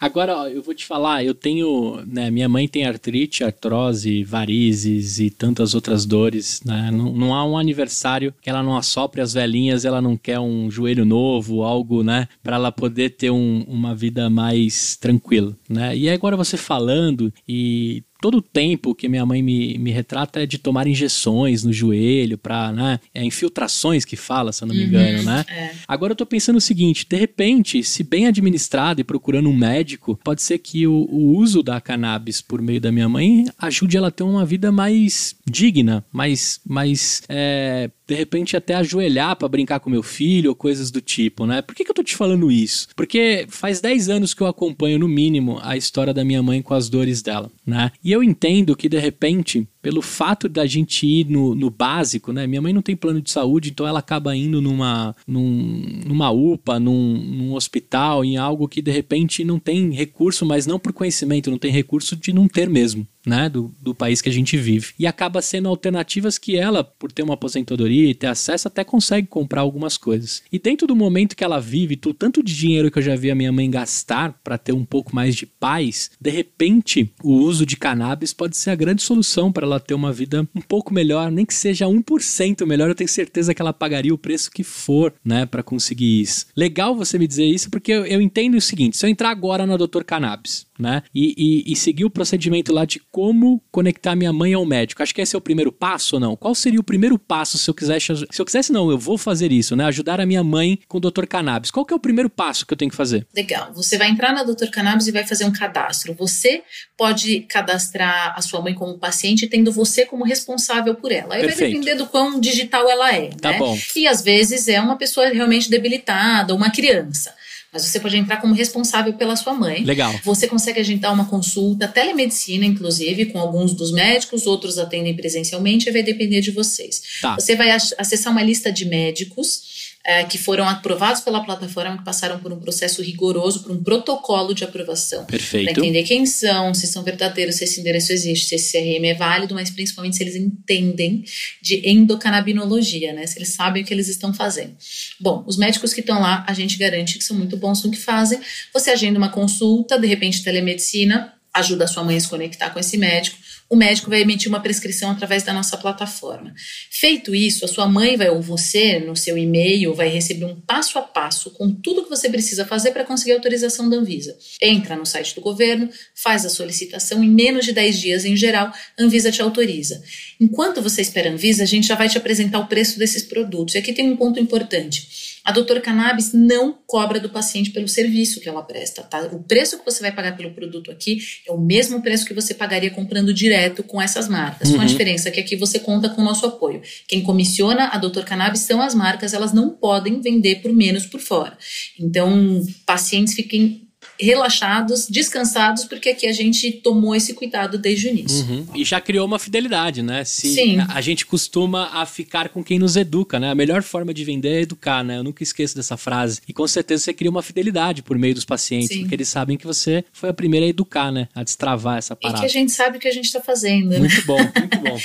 Agora, ó, eu vou te falar, eu tenho, né, minha mãe tem artrite, artrose, varizes e tantas outras dores, né? Não, não há um aniversário que ela não assopre as velhinhas, ela não quer um joelho novo, algo, né, para ela poder ter um, uma vida mais tranquila, né? E agora você falando e todo o tempo que minha mãe me, me retrata é de tomar injeções no joelho para, né, é infiltrações que fala, se eu não me engano, uhum, né? É. Agora eu tô pensando o seguinte, de repente, se bem administrado e procurando um médico, pode ser que o, o uso da cannabis por meio da minha mãe ajude ela a ter uma vida mais digna, mais, mais é, de repente até ajoelhar para brincar com meu filho ou coisas do tipo, né? Por que, que eu tô te falando isso? Porque faz 10 anos que eu acompanho, no mínimo, a história da minha mãe com as dores dela, né? E eu entendo que de repente pelo fato da gente ir no, no, básico, né? Minha mãe não tem plano de saúde, então ela acaba indo numa, num, numa UPA, num, num, hospital, em algo que de repente não tem recurso, mas não por conhecimento, não tem recurso de não ter mesmo. Né, do, do país que a gente vive. E acaba sendo alternativas que ela, por ter uma aposentadoria e ter acesso, até consegue comprar algumas coisas. E dentro do momento que ela vive, tu, tanto de dinheiro que eu já vi a minha mãe gastar para ter um pouco mais de paz, de repente o uso de cannabis pode ser a grande solução para ela ter uma vida um pouco melhor, nem que seja 1% melhor, eu tenho certeza que ela pagaria o preço que for, né, para conseguir isso. Legal você me dizer isso, porque eu, eu entendo o seguinte: se eu entrar agora na Doutor Cannabis, né? E, e, e, seguir o procedimento lá de como conectar minha mãe ao médico. Acho que esse é o primeiro passo ou não? Qual seria o primeiro passo se eu quisesse. Se eu quisesse, não, eu vou fazer isso, né? Ajudar a minha mãe com o Dr. Cannabis. Qual que é o primeiro passo que eu tenho que fazer? Legal. Você vai entrar na Dr. Cannabis e vai fazer um cadastro. Você pode cadastrar a sua mãe como paciente, tendo você como responsável por ela. Aí Perfeito. vai depender do quão digital ela é. Tá né? bom. E às vezes é uma pessoa realmente debilitada, uma criança. Mas você pode entrar como responsável pela sua mãe. Legal. Você consegue agendar uma consulta, telemedicina, inclusive, com alguns dos médicos, outros atendem presencialmente, e vai depender de vocês. Tá. Você vai acessar uma lista de médicos é, que foram aprovados pela plataforma, que passaram por um processo rigoroso, por um protocolo de aprovação. Perfeito. Para entender quem são, se são verdadeiros, se esse endereço existe, se esse CRM é válido, mas principalmente se eles entendem de endocannabinologia, né? Se eles sabem o que eles estão fazendo. Bom, os médicos que estão lá, a gente garante que são muito bons no que fazem. Você agenda uma consulta, de repente telemedicina, ajuda a sua mãe a se conectar com esse médico o médico vai emitir uma prescrição através da nossa plataforma. Feito isso, a sua mãe vai ou você, no seu e-mail, vai receber um passo a passo com tudo que você precisa fazer para conseguir autorização da Anvisa. Entra no site do governo, faz a solicitação, em menos de 10 dias, em geral, a Anvisa te autoriza. Enquanto você espera a Anvisa, a gente já vai te apresentar o preço desses produtos. E aqui tem um ponto importante. A doutora Cannabis não cobra do paciente pelo serviço que ela presta, tá? O preço que você vai pagar pelo produto aqui é o mesmo preço que você pagaria comprando direto com essas marcas. Uhum. Com a diferença que aqui você conta com o nosso apoio. Quem comissiona a doutor Cannabis são as marcas, elas não podem vender por menos por fora. Então, pacientes fiquem relaxados, descansados, porque aqui a gente tomou esse cuidado desde o início. Uhum. E já criou uma fidelidade, né? Se Sim. A, gente costuma a ficar com quem nos educa, né? A melhor forma de vender é educar, né? Eu nunca esqueço dessa frase. E com certeza você cria uma fidelidade por meio dos pacientes, Sim. porque eles sabem que você foi a primeira a educar, né? A destravar essa parada. E que a gente sabe o que a gente está fazendo. Né? Muito bom, *laughs* muito bom.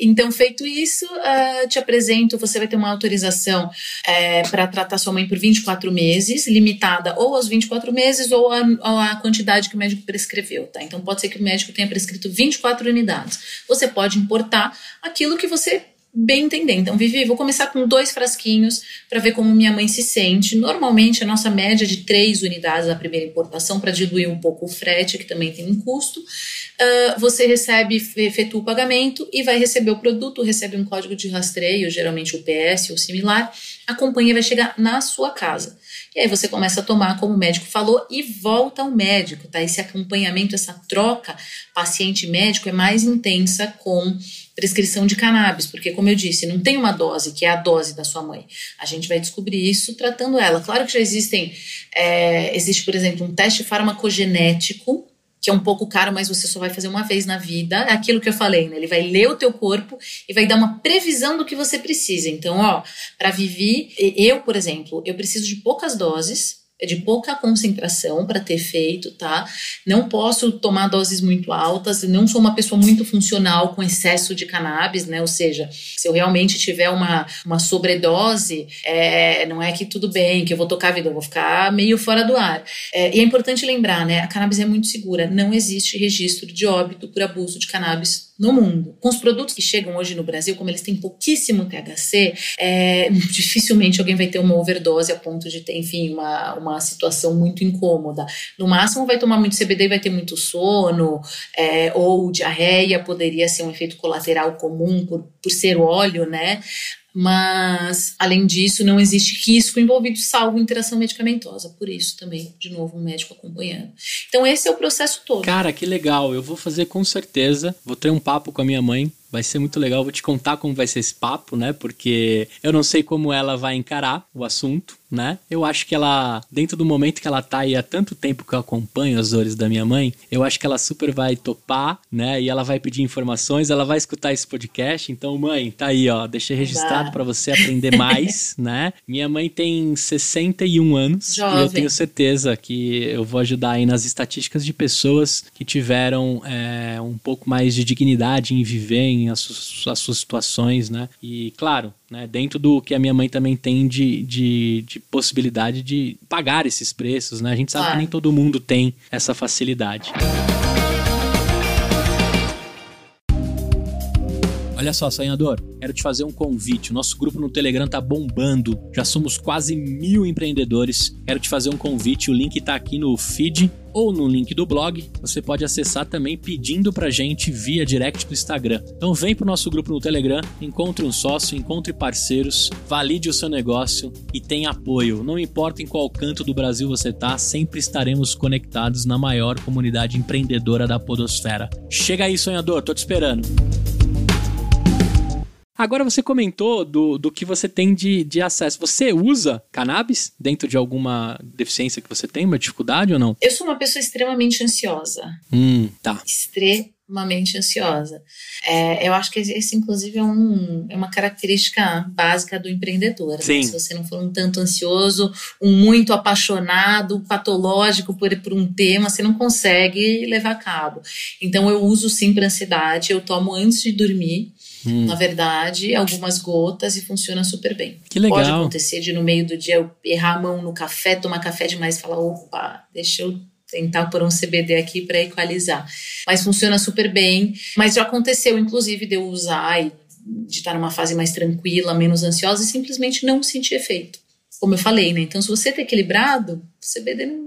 então, feito isso, uh, te apresento, você vai ter uma autorização é, para tratar sua mãe por 24 meses, limitada ou aos 24 meses ou a, a quantidade que o médico prescreveu, tá? Então pode ser que o médico tenha prescrito 24 unidades. Você pode importar aquilo que você bem entender. Então, Vivi, vou começar com dois frasquinhos para ver como minha mãe se sente. Normalmente, a nossa média é de três unidades na primeira importação para diluir um pouco o frete, que também tem um custo. Uh, você recebe, efetua o pagamento e vai receber o produto, recebe um código de rastreio, geralmente o PS ou similar. A companhia vai chegar na sua casa. E aí você começa a tomar como o médico falou e volta ao médico, tá? Esse acompanhamento, essa troca paciente-médico é mais intensa com prescrição de cannabis, porque como eu disse, não tem uma dose que é a dose da sua mãe. A gente vai descobrir isso tratando ela. Claro que já existem, é, existe por exemplo um teste farmacogenético que é um pouco caro, mas você só vai fazer uma vez na vida. É aquilo que eu falei, né? Ele vai ler o teu corpo e vai dar uma previsão do que você precisa. Então, ó, para Vivi, eu, por exemplo, eu preciso de poucas doses de pouca concentração para ter feito, tá? Não posso tomar doses muito altas, não sou uma pessoa muito funcional com excesso de cannabis, né? Ou seja, se eu realmente tiver uma, uma sobredose, é, não é que tudo bem, que eu vou tocar a vida, eu vou ficar meio fora do ar. É, e é importante lembrar, né? A cannabis é muito segura, não existe registro de óbito por abuso de cannabis no mundo. Com os produtos que chegam hoje no Brasil, como eles têm pouquíssimo THC, é, *laughs* dificilmente alguém vai ter uma overdose a ponto de ter, enfim, uma, uma situação muito incômoda. No máximo, vai tomar muito CBD e vai ter muito sono, é, ou diarreia, poderia ser um efeito colateral comum por, por ser óleo, né? Mas, além disso, não existe risco envolvido, salvo interação medicamentosa. Por isso, também, de novo, um médico acompanhando. Então, esse é o processo todo. Cara, que legal. Eu vou fazer com certeza. Vou ter um papo com a minha mãe Vai ser muito legal. Vou te contar como vai ser esse papo, né? Porque eu não sei como ela vai encarar o assunto, né? Eu acho que ela, dentro do momento que ela tá aí há tanto tempo que eu acompanho as dores da minha mãe, eu acho que ela super vai topar, né? E ela vai pedir informações, ela vai escutar esse podcast. Então, mãe, tá aí, ó. Deixei registrado para você aprender mais, *laughs* né? Minha mãe tem 61 anos Jovem. e eu tenho certeza que eu vou ajudar aí nas estatísticas de pessoas que tiveram é, um pouco mais de dignidade em viver as, suas, as suas situações, né? E claro, né, dentro do que a minha mãe também tem de, de, de possibilidade de pagar esses preços, né? A gente sabe que nem todo mundo tem essa facilidade. Olha só, sonhador, quero te fazer um convite. O nosso grupo no Telegram tá bombando. Já somos quase mil empreendedores. Quero te fazer um convite. O link tá aqui no feed ou no link do blog. Você pode acessar também pedindo pra gente via direct do Instagram. Então vem pro nosso grupo no Telegram, encontre um sócio, encontre parceiros, valide o seu negócio e tenha apoio. Não importa em qual canto do Brasil você tá, sempre estaremos conectados na maior comunidade empreendedora da podosfera. Chega aí, sonhador, tô te esperando. Agora você comentou do, do que você tem de, de acesso. Você usa cannabis dentro de alguma deficiência que você tem, uma dificuldade ou não? Eu sou uma pessoa extremamente ansiosa. Hum, tá. Extremamente uma mente ansiosa. É, eu acho que esse, inclusive, é, um, é uma característica básica do empreendedor. Né? Se você não for um tanto ansioso, um muito apaixonado, patológico por, por um tema, você não consegue levar a cabo. Então, eu uso sim para ansiedade, eu tomo antes de dormir. Hum. Na verdade, algumas gotas e funciona super bem. Que legal. Pode acontecer de no meio do dia eu errar a mão no café, tomar café demais e falar: opa, deixa eu tentar por um CBD aqui para equalizar. Mas funciona super bem. Mas já aconteceu, inclusive, de eu usar e de estar numa fase mais tranquila, menos ansiosa e simplesmente não sentir efeito. Como eu falei, né? Então, se você está equilibrado, o CBD não.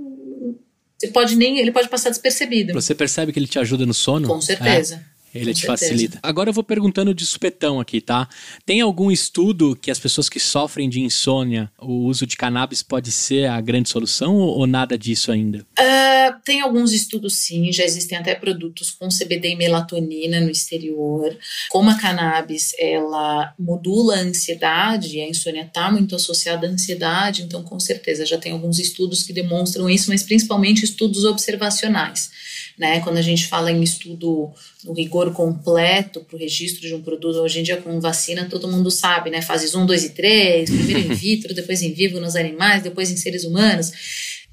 Você pode nem. Ele pode passar despercebido. Você percebe que ele te ajuda no sono? Com certeza. É. Ele te facilita. Agora eu vou perguntando de supetão aqui, tá? Tem algum estudo que as pessoas que sofrem de insônia, o uso de cannabis pode ser a grande solução ou, ou nada disso ainda? Uh, tem alguns estudos sim, já existem até produtos com CBD e melatonina no exterior. Como a cannabis, ela modula a ansiedade, a insônia está muito associada à ansiedade, então com certeza já tem alguns estudos que demonstram isso, mas principalmente estudos observacionais. Né? Quando a gente fala em estudo no rigor completo para o registro de um produto, hoje em dia com vacina, todo mundo sabe, né? Fases 1, 2 e 3, primeiro in *laughs* vitro, depois em vivo nos animais, depois em seres humanos.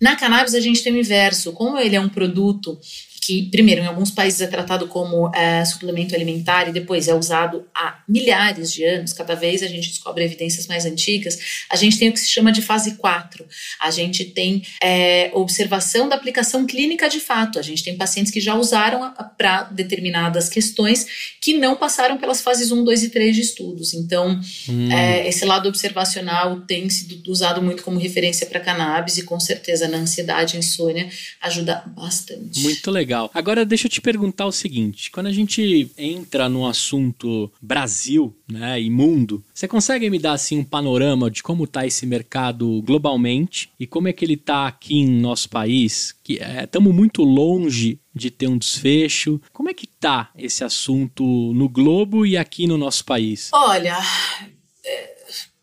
Na cannabis a gente tem o inverso. Como ele é um produto que, primeiro, em alguns países é tratado como é, suplemento alimentar e depois é usado há milhares de anos, cada vez a gente descobre evidências mais antigas, a gente tem o que se chama de fase 4. A gente tem é, observação da aplicação clínica de fato. A gente tem pacientes que já usaram para determinadas questões que não passaram pelas fases 1, 2 e 3 de estudos. Então, hum. é, esse lado observacional tem sido usado muito como referência para cannabis e com certeza na ansiedade e insônia ajuda bastante. Muito legal legal. Agora deixa eu te perguntar o seguinte: quando a gente entra no assunto Brasil, né, e mundo, você consegue me dar assim um panorama de como está esse mercado globalmente e como é que ele está aqui em nosso país? Que estamos é, muito longe de ter um desfecho. Como é que tá esse assunto no globo e aqui no nosso país? Olha,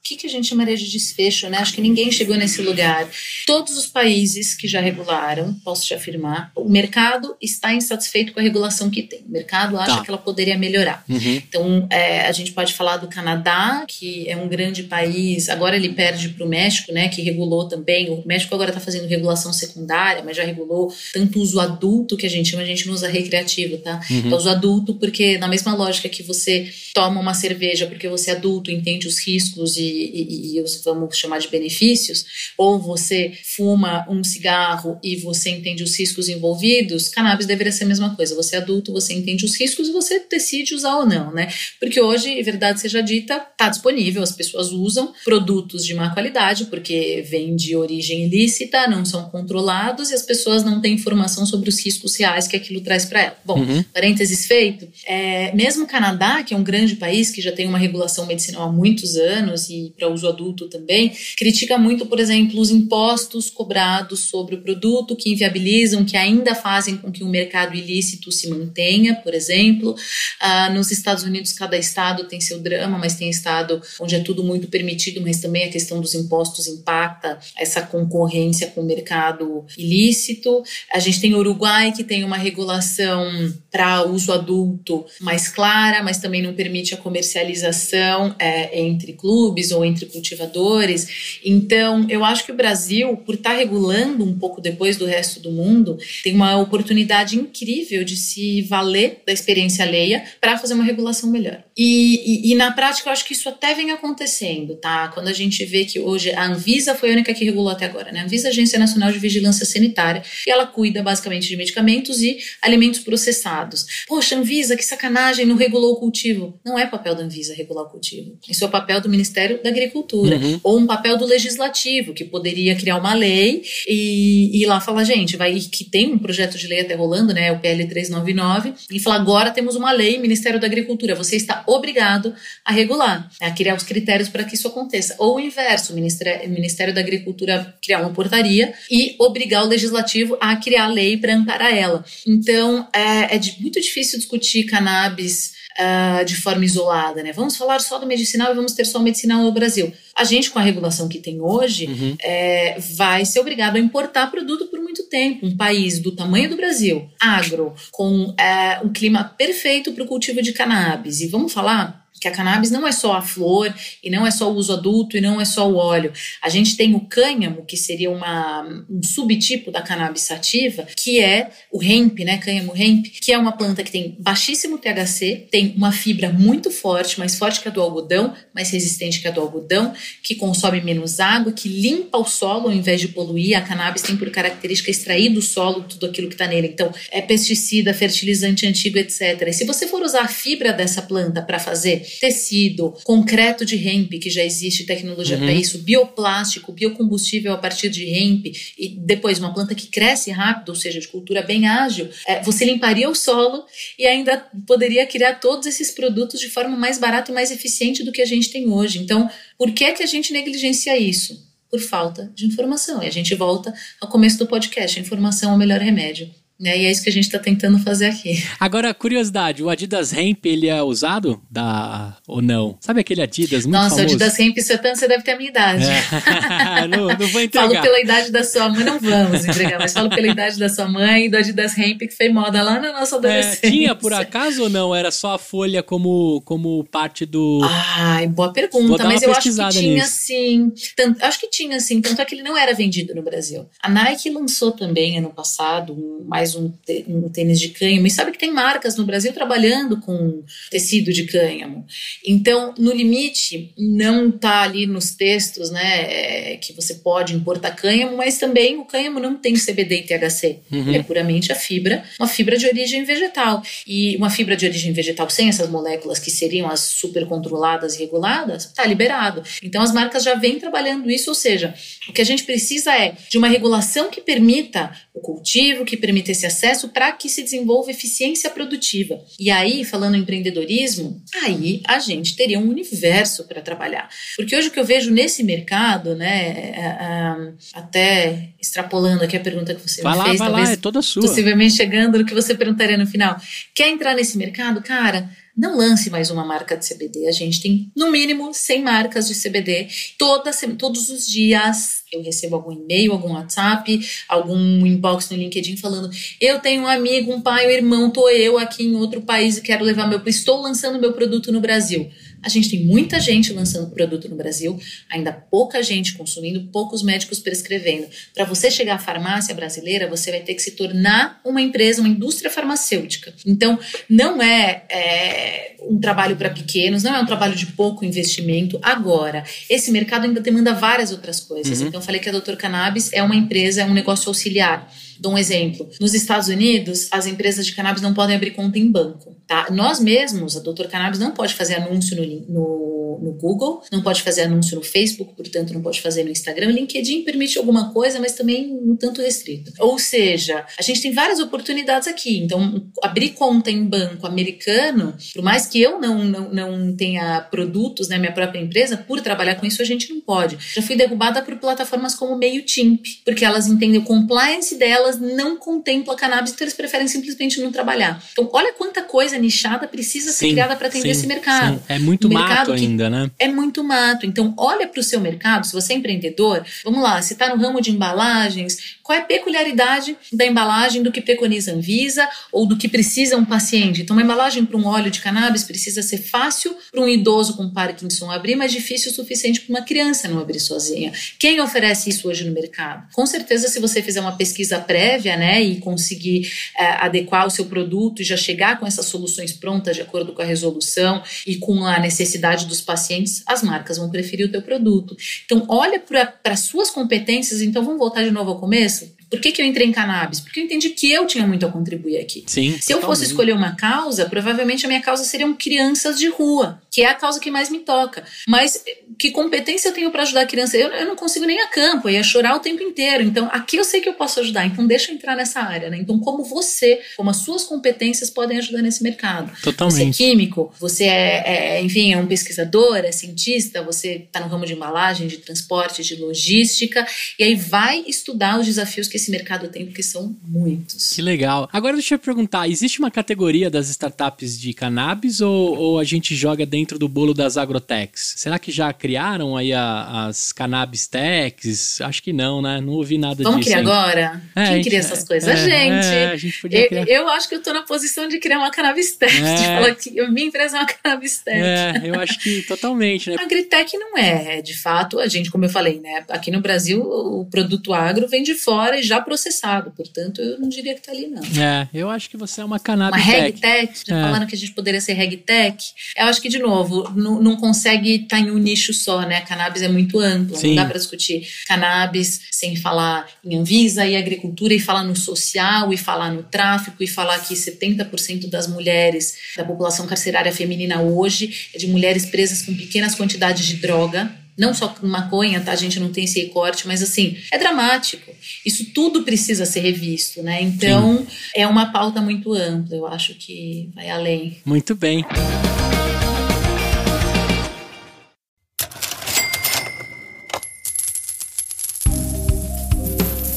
que, que a gente chamaria de desfecho, né? Acho que ninguém chegou nesse lugar. Todos os países que já regularam, posso te afirmar, o mercado está insatisfeito com a regulação que tem. O mercado acha tá. que ela poderia melhorar. Uhum. Então, é, a gente pode falar do Canadá, que é um grande país, agora ele perde para o México, né? Que regulou também. O México agora está fazendo regulação secundária, mas já regulou tanto uso adulto, que a gente chama, a gente não usa recreativo, tá? Uhum. Então, uso adulto, porque na mesma lógica que você toma uma cerveja porque você é adulto, entende os riscos e e, e, os vamos chamar de benefícios, ou você fuma um cigarro e você entende os riscos envolvidos, cannabis deveria ser a mesma coisa. Você é adulto, você entende os riscos e você decide usar ou não, né? Porque hoje, verdade seja dita, está disponível, as pessoas usam produtos de má qualidade porque vêm de origem ilícita, não são controlados e as pessoas não têm informação sobre os riscos reais que aquilo traz para ela. Bom, uhum. parênteses feito, é, mesmo o Canadá, que é um grande país que já tem uma regulação medicinal há muitos anos e para uso adulto também, critica muito, por exemplo, os impostos cobrados sobre o produto que inviabilizam, que ainda fazem com que o mercado ilícito se mantenha, por exemplo. Ah, nos Estados Unidos, cada estado tem seu drama, mas tem estado onde é tudo muito permitido, mas também a questão dos impostos impacta essa concorrência com o mercado ilícito. A gente tem Uruguai, que tem uma regulação para uso adulto mais clara, mas também não permite a comercialização é, entre clubes ou entre cultivadores. Então, eu acho que o Brasil, por estar tá regulando um pouco depois do resto do mundo, tem uma oportunidade incrível de se valer da experiência alheia para fazer uma regulação melhor. E, e, e, na prática, eu acho que isso até vem acontecendo, tá? Quando a gente vê que hoje a Anvisa foi a única que regulou até agora, né? A Anvisa, é a Agência Nacional de Vigilância Sanitária, e ela cuida basicamente de medicamentos e alimentos processados. Poxa, Anvisa, que sacanagem, não regulou o cultivo. Não é papel da Anvisa regular o cultivo. Isso é o papel do Ministério da Agricultura. Uhum. Ou um papel do Legislativo, que poderia criar uma lei e, ir lá falar, gente, vai que tem um projeto de lei até rolando, né? O PL 399, e falar, agora temos uma lei, Ministério da Agricultura, você está obrigado a regular, a criar os critérios para que isso aconteça. Ou o inverso, o Ministério, Ministério da Agricultura criar uma portaria e obrigar o legislativo a criar a lei para amparar ela. Então, é, é muito difícil discutir cannabis uh, de forma isolada, né? Vamos falar só do medicinal e vamos ter só o medicinal no Brasil. A gente, com a regulação que tem hoje, uhum. é, vai ser obrigado a importar produto por muito tempo. Um país do tamanho do Brasil, agro, com é, um clima perfeito para o cultivo de cannabis. E vamos falar que a cannabis não é só a flor e não é só o uso adulto e não é só o óleo. A gente tem o cânhamo, que seria uma, um subtipo da cannabis sativa, que é o hemp, né, cânhamo hemp, que é uma planta que tem baixíssimo THC, tem uma fibra muito forte, mais forte que a do algodão, mais resistente que a do algodão, que consome menos água, que limpa o solo ao invés de poluir. A cannabis tem por característica extrair do solo tudo aquilo que está nele. Então, é pesticida, fertilizante antigo, etc. E se você for usar a fibra dessa planta para fazer tecido, concreto de hemp, que já existe tecnologia uhum. para isso, bioplástico, biocombustível a partir de hemp, e depois uma planta que cresce rápido, ou seja, de cultura bem ágil, é, você limparia o solo e ainda poderia criar todos esses produtos de forma mais barata e mais eficiente do que a gente tem hoje. Então, por que, que a gente negligencia isso? Por falta de informação. E a gente volta ao começo do podcast: informação é o melhor remédio. Né? E é isso que a gente está tentando fazer aqui. Agora, curiosidade, o Adidas Hemp, ele é usado da... ou não? Sabe aquele Adidas muito Nossa, famoso? Adidas Hemp, você, você deve ter a minha idade. É. *laughs* não, não vou entregar. Falo pela idade da sua mãe, não vamos entregar, mas falo pela idade da sua mãe e do Adidas Hemp, que foi moda lá na nossa é, adolescência. É, tinha por acaso ou não? Era só a folha como, como parte do... Ai, boa pergunta, mas eu acho que tinha nisso. sim. Tanto, acho que tinha sim, tanto é que ele não era vendido no Brasil. A Nike lançou também ano passado mais um, um tênis de cânhamo. E sabe que tem marcas no Brasil trabalhando com tecido de cânhamo. Então, no limite, não está ali nos textos né, é, que você pode importar cânhamo, mas também o cânhamo não tem CBD e THC. Uhum. É puramente a fibra, uma fibra de origem vegetal. E uma fibra de origem vegetal sem essas moléculas que seriam as super controladas e reguladas, está liberado. Então, as marcas já vêm trabalhando isso, ou seja, o que a gente precisa é de uma regulação que permita o cultivo, que permita esse acesso para que se desenvolva eficiência produtiva. E aí, falando em empreendedorismo, aí a gente teria um universo para trabalhar. Porque hoje o que eu vejo nesse mercado, né, é, é, até extrapolando aqui a pergunta que você vai me lá, fez, vai talvez lá, é toda sua. possivelmente chegando no que você perguntaria no final. Quer entrar nesse mercado? Cara, não lance mais uma marca de CBD. A gente tem, no mínimo, 100 marcas de CBD. Toda, todos os dias eu recebo algum e-mail, algum WhatsApp, algum inbox no LinkedIn falando: eu tenho um amigo, um pai, um irmão, tô eu aqui em outro país e quero levar meu. Estou lançando meu produto no Brasil. A gente tem muita gente lançando produto no Brasil, ainda pouca gente consumindo, poucos médicos prescrevendo. Para você chegar à farmácia brasileira, você vai ter que se tornar uma empresa, uma indústria farmacêutica. Então, não é, é um trabalho para pequenos, não é um trabalho de pouco investimento. Agora, esse mercado ainda demanda várias outras coisas. Uhum. Então, eu falei que a Doutor Cannabis é uma empresa, é um negócio auxiliar. Dou um exemplo. Nos Estados Unidos, as empresas de cannabis não podem abrir conta em banco. Tá? Nós mesmos, a Doutor Cannabis não pode fazer anúncio no, no, no, Google, não pode fazer anúncio no Facebook, portanto não pode fazer no Instagram. LinkedIn permite alguma coisa, mas também um tanto restrito. Ou seja, a gente tem várias oportunidades aqui. Então, abrir conta em banco americano, por mais que eu não, não, não tenha produtos na né, minha própria empresa, por trabalhar com isso a gente não pode. Já fui derrubada por plataformas como MailChimp, porque elas entendem o compliance delas não contempla cannabis, então eles preferem simplesmente não trabalhar. Então, olha quanta coisa nichada precisa sim, ser criada para atender sim, esse mercado. Sim. É muito mato ainda, né? É muito mato. Então, olha para o seu mercado, se você é empreendedor, vamos lá, se está no ramo de embalagens, qual é a peculiaridade da embalagem do que preconiza a Anvisa ou do que precisa um paciente? Então, uma embalagem para um óleo de cannabis precisa ser fácil para um idoso com Parkinson abrir, mas difícil o suficiente para uma criança não abrir sozinha. Quem oferece isso hoje no mercado? Com certeza, se você fizer uma pesquisa prévia, né, e conseguir é, adequar o seu produto e já chegar com essa soluções prontas de acordo com a resolução e com a necessidade dos pacientes, as marcas vão preferir o teu produto. Então, olha para suas competências. Então, vamos voltar de novo ao começo por que, que eu entrei em cannabis? Porque eu entendi que eu tinha muito a contribuir aqui. Sim, Se eu fosse escolher uma causa, provavelmente a minha causa seriam crianças de rua, que é a causa que mais me toca. Mas que competência eu tenho para ajudar a criança? Eu, eu, não consigo nem a campo, eu ia chorar o tempo inteiro. Então, aqui eu sei que eu posso ajudar, então deixa eu entrar nessa área. Né? Então, como você, como as suas competências podem ajudar nesse mercado? Totalmente. Você é químico, você é, é enfim, é um pesquisador, é cientista, você está no ramo de embalagem, de transporte, de logística, e aí vai estudar os desafios que esse mercado tem, porque são muitos. Que legal. Agora deixa eu perguntar, existe uma categoria das startups de cannabis ou, ou a gente joga dentro do bolo das agrotechs? Será que já criaram aí a, as cannabis techs? Acho que não, né? Não ouvi nada Vamos disso. Vamos criar agora? É, Quem gente, cria essas coisas? é, a gente. é, a gente podia eu, criar. eu acho que eu tô na posição de criar uma cannabis tech, de É. falar que minha empresa é uma cannabis tech. É, eu acho que totalmente, né? A Agritech não é, de fato, a gente, como eu falei, né? Aqui no Brasil, o produto agro vem de fora e já processado, portanto, eu não diria que tá ali, não. É, eu acho que você é uma Uma cannabis tech. regtech, já É. falando que a gente poderia ser regtech, eu acho que, de novo, não, não consegue estar em um nicho só, né? A cannabis é muito ampla, Sim. não dá para discutir cannabis sem falar em Anvisa e agricultura e falar no social e falar no tráfico e falar que 70% das mulheres da população carcerária feminina hoje é de mulheres presas com pequenas quantidades de droga. Não só com maconha, tá? A gente não tem esse recorte, mas assim, é dramático. Isso tudo precisa ser revisto, né? Então, é uma pauta muito ampla. Eu acho que vai além. Muito bem.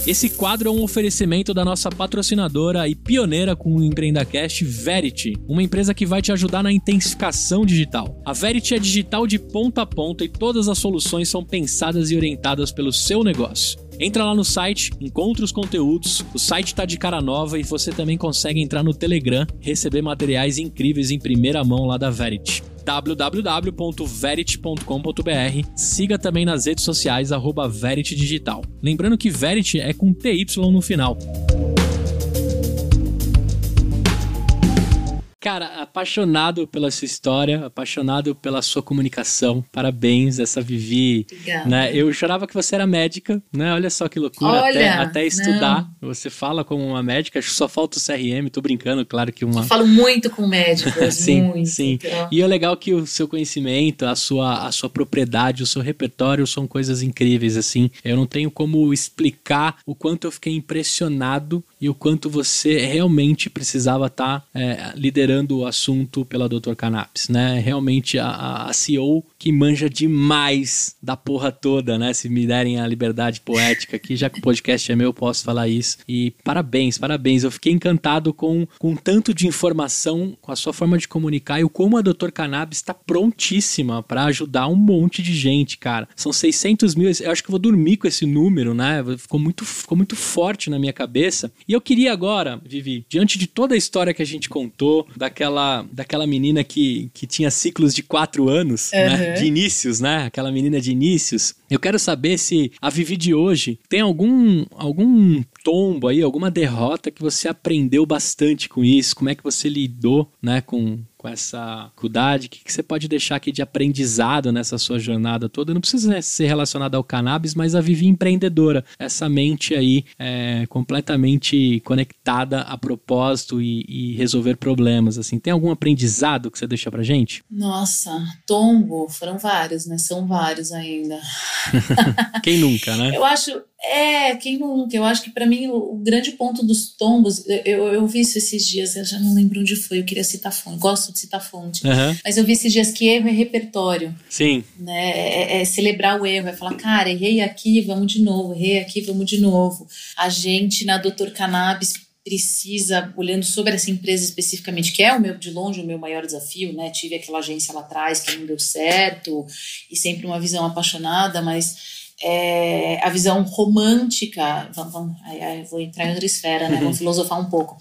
Esse quadro é um oferecimento da nossa patrocinadora e pioneira com o EmpreendaCast, Verity, uma empresa que vai te ajudar na intensificação digital. A Verity é digital de ponta a ponta e todas as soluções são pensadas e orientadas pelo seu negócio. Entra lá no site, encontra os conteúdos, o site tá de cara nova e você também consegue entrar no Telegram, receber materiais incríveis em primeira mão lá da Verity www.verity.com.br. Siga também nas redes sociais, Verity Digital. Lembrando que Verity é com TY no final. Cara, apaixonado pela sua história, apaixonado pela sua comunicação. Parabéns, essa Vivi. Obrigada. Né? Eu chorava que você era médica, né? Olha só que loucura. Olha, até, até estudar. Você fala como uma médica, só falta o CRM, tô brincando, claro que uma. Eu falo muito com médicos, *laughs* Sim, muito. sim. então. E é legal que o seu conhecimento, a sua, a sua propriedade, o seu repertório são coisas incríveis, assim. Eu não tenho como explicar o quanto eu fiquei impressionado e o quanto você realmente precisava estar é, liderando o assunto pela Dr. Cannabis, né? Realmente a, a, CEO que manja demais da porra toda, né? Se me derem a liberdade poética aqui, já que o podcast é meu, eu posso falar isso. E parabéns, parabéns. Eu fiquei encantado com, com tanto de informação, com a sua forma de comunicar e o como a Dr. Cannabis está prontíssima para ajudar um monte de gente, cara. São 600 mil, eu acho que vou dormir com esse número, né? Ficou muito, ficou muito forte na minha cabeça. E eu queria agora, Vivi, diante de toda a história que a gente contou, daquela, daquela menina que, que tinha ciclos de quatro anos, né? De inícios, né? Aquela menina de inícios. Eu quero saber se a Vivi de hoje tem algum, algum tombo aí, alguma derrota que você aprendeu bastante com isso, como é que você lidou, né, com, com essa dificuldade, o que, que você pode deixar aqui de aprendizado nessa sua jornada toda? Não precisa ser relacionado ao cannabis, mas a Vivi empreendedora, essa mente aí é, completamente conectada a propósito e, e resolver problemas, assim. Tem algum aprendizado que você deixa pra gente? Nossa, tombo, foram vários, né? São vários ainda. *laughs* Quem nunca, né? Eu acho, é, quem nunca? Eu acho que para mim o, o, grande ponto dos tombos, eu, eu vi isso esses dias, eu já não lembro onde foi, eu queria citar fonte, gosto de citar fonte, uhum. mas eu vi esses dias que erro é repertório. Sim. Né? É, é, celebrar o erro, é falar, cara, errei aqui, vamos de novo, errei aqui, vamos de novo. A gente na Doutor Cannabis precisa, olhando sobre essa empresa especificamente, que é o meu, de longe, o meu maior desafio, né? Tive aquela agência lá atrás que não deu certo, e sempre uma visão apaixonada, mas é, a visão romântica, vamos, vamos, aí, aí vou entrar em outra esfera, né? Vamos filosofar um pouco.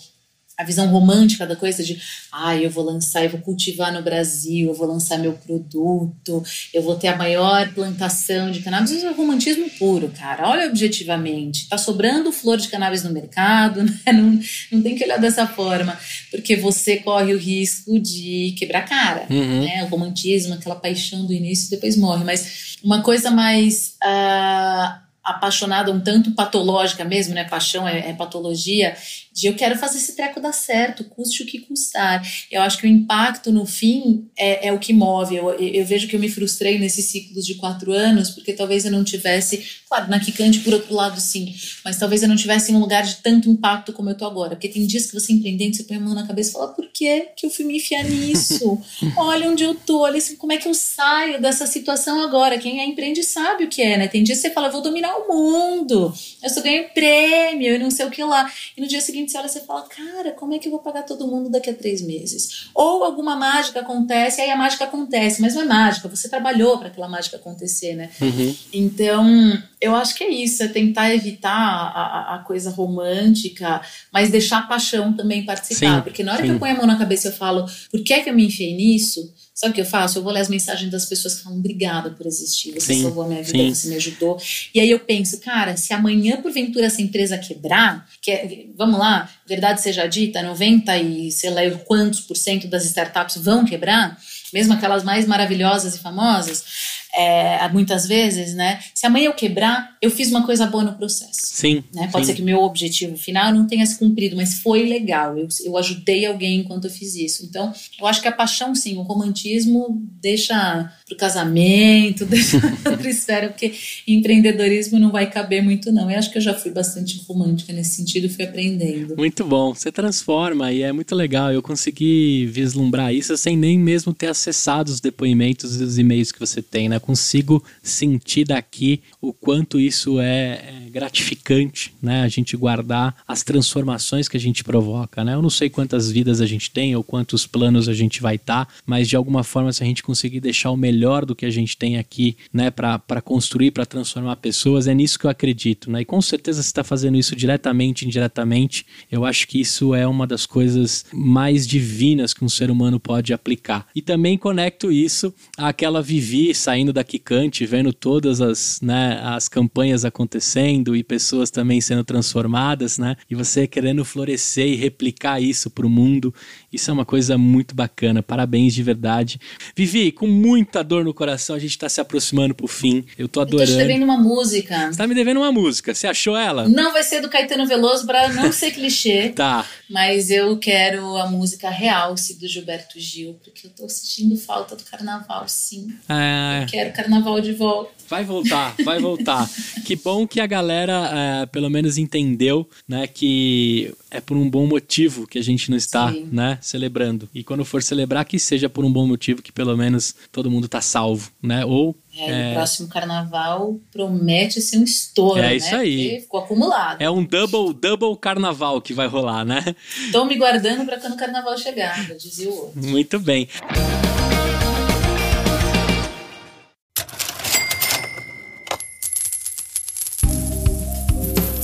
A visão romântica da coisa de, ah, eu vou lançar, eu vou cultivar no Brasil, eu vou lançar meu produto, eu vou ter a maior plantação de cannabis. Isso é romantismo puro, cara. Olha objetivamente. Tá sobrando flor de cannabis no mercado, *laughs* né? Não, não tem que olhar dessa forma, porque você corre o risco de quebrar a cara, uhum. né? O romantismo, aquela paixão do início, depois morre. Mas uma coisa mais. Uh, apaixonada, um tanto patológica mesmo, né? Paixão é, é, patologia, de eu quero fazer esse treco dar certo, custe o que custar. Eu acho que o impacto no fim é, é o que move. Eu, eu, vejo que eu me frustrei nesses ciclos de quatro anos, porque talvez eu não tivesse, claro, na Kikante por outro lado sim, mas talvez eu não tivesse em um lugar de tanto impacto como eu tô agora. Porque tem dias que você empreendendo, você põe a mão na cabeça e fala, por que que eu fui me enfiar nisso? *laughs* olha onde eu tô, olha assim, como é que eu saio dessa situação agora? Quem é empreende sabe o que é, né? Tem dias que você fala, vou dominar o mundo, eu só ganho prêmio e não sei o que lá. E no dia seguinte você olha e você fala, cara, como é que eu vou pagar todo mundo daqui a três meses? Ou alguma mágica acontece, aí a mágica acontece, mas não é mágica, você trabalhou para aquela mágica acontecer, né? Uhum. Então, eu acho que é isso, é tentar evitar a, a, coisa romântica, mas deixar a paixão também participar. Sim, porque na hora sim. que eu ponho a mão na cabeça e eu falo, por que é que eu me enfiei nisso? Sabe o que eu faço? Eu vou ler as mensagens das pessoas que falam obrigada por existir, você sim, salvou a minha vida, sim. você me ajudou. E aí eu penso, cara, se amanhã porventura essa empresa quebrar, que é, vamos lá, verdade seja dita, 90 e sei lá quantos por cento das startups vão quebrar, mesmo aquelas mais maravilhosas e famosas, é, muitas vezes, né? Se amanhã eu quebrar, eu fiz uma coisa boa no processo. Sim. Né? Pode sim. ser que o meu objetivo final não tenha se cumprido, mas foi legal. Eu, eu ajudei alguém enquanto eu fiz isso. Então, eu acho que a paixão, sim, o romantismo deixa pro casamento, *laughs* deixa outra esfera, porque empreendedorismo não vai caber muito, não. Eu acho que eu já fui bastante romântica nesse sentido, fui aprendendo. Muito bom. Você transforma e é muito legal. Eu consegui vislumbrar isso sem nem mesmo ter acessado os depoimentos e os e-mails que você tem, né? consigo sentir daqui o quanto isso é, é, gratificante, né? A gente guardar as transformações que a gente provoca, né? Eu não sei quantas vidas a gente tem ou quantos planos a gente vai estar, tá, mas de alguma forma se a gente conseguir deixar o melhor do que a gente tem aqui, né, para construir, para transformar pessoas, é nisso que eu acredito, né? E com certeza você está fazendo isso diretamente, indiretamente. Eu acho que isso é uma das coisas mais divinas que um ser humano pode aplicar. E também conecto isso àquela Vivi saindo da Kikante, vendo todas as, né, as campanhas acontecendo e pessoas também sendo transformadas, né? E você querendo florescer e replicar isso para o mundo. Isso é uma coisa muito bacana. Parabéns de verdade. Vivi, com muita dor no coração, a gente está se aproximando pro fim. Eu tô adorando. Eu tô te devendo uma música. Você tá me devendo uma música. Você achou ela? Não vai ser do Caetano Veloso para não ser clichê. *laughs* tá. Mas eu quero a música Realce do Gilberto Gil, porque eu tô sentindo falta do carnaval, sim. É... Eu quero carnaval de volta. Vai voltar, vai voltar. *laughs* que bom que a galera, é, pelo menos, entendeu, né, que é por um bom motivo que a gente não está, Sim. né, celebrando. E quando for celebrar, que seja por um bom motivo, que pelo menos todo mundo tá salvo, né? Ou é, é... o próximo carnaval promete ser um estouro, é né? isso aí. Porque ficou acumulado. É um double, double carnaval que vai rolar, né? Tô me guardando para quando o carnaval chegar, dizia o outro. Muito bem.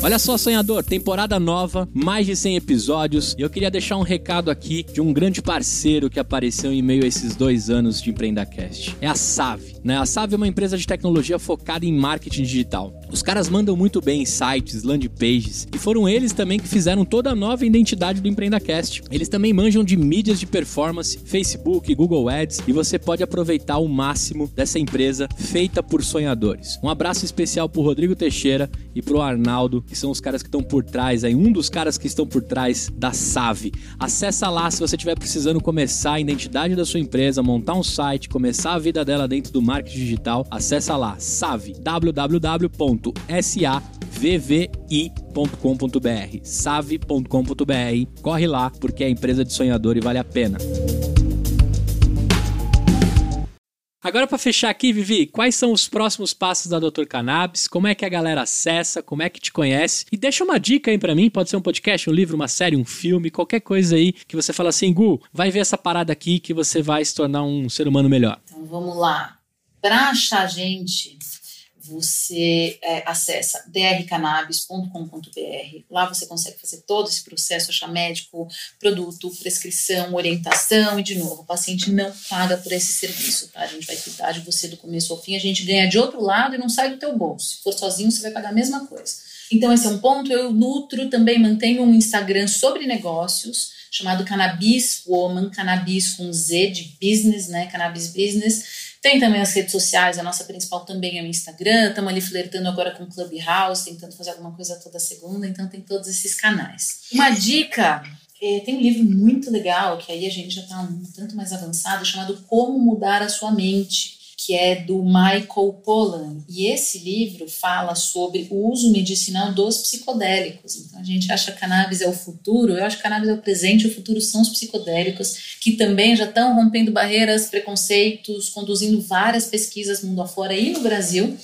Olha só, sonhador, temporada nova, mais de 100 episódios. E eu queria deixar um recado aqui de um grande parceiro que apareceu em meio a esses dois anos de Empreendacast. É a Save. Né? A Save é uma empresa de tecnologia focada em marketing digital. Os caras mandam muito bem em sites, landing pages, e foram eles também que fizeram toda a nova identidade do Empreendacast. Eles também manjam de mídias de performance, Facebook, Google Ads, e você pode aproveitar o máximo dessa empresa feita por sonhadores. Um abraço especial pro Rodrigo Teixeira e pro Arnaldo, que são os caras que estão por trás, aí um dos caras que estão por trás da Save. Acessa lá se você estiver precisando começar a identidade da sua empresa, montar um site, começar a vida dela dentro do marketing digital. Acessa lá, Save, www.savvi.com.br, save.com.br. Corre lá porque é empresa de sonhador e vale a pena. Agora, para fechar aqui, Vivi, quais são os próximos passos da Dr. Cannabis? Como é que a galera acessa? Como é que te conhece? E deixa uma dica aí para mim, pode ser um podcast, um livro, uma série, um filme, qualquer coisa aí que você fala assim, Gu, vai ver essa parada aqui que você vai se tornar um ser humano melhor. Então vamos lá. Para achar a gente, você é, acessa drcannabis.com.br. Lá você consegue fazer todo esse processo, achar médico, produto, prescrição, orientação e, de novo, o paciente não paga por esse serviço, tá? A gente vai cuidar de você do começo ao fim, a gente ganha de outro lado e não sai do teu bolso. Se for sozinho, você vai pagar a mesma coisa. Então, esse é um ponto. Eu nutro, também mantenho um Instagram sobre negócios, chamado Cannabis Woman, cannabis com Z de business, né? Cannabis Business tem também as redes sociais, a nossa principal também é o Instagram, estamos ali flertando agora com o Clubhouse, tentando fazer alguma coisa toda segunda, então tem todos esses canais. Uma dica é, tem um livro muito legal, que aí a gente já está um tanto mais avançado, chamado Como Mudar a Sua Mente que é do Michael Pollan. E esse livro fala sobre o uso medicinal dos psicodélicos. Então a gente acha que cannabis é o futuro, eu acho que cannabis é o presente, o futuro são os psicodélicos, que também já estão rompendo barreiras, preconceitos, conduzindo várias pesquisas mundo afora e no Brasil.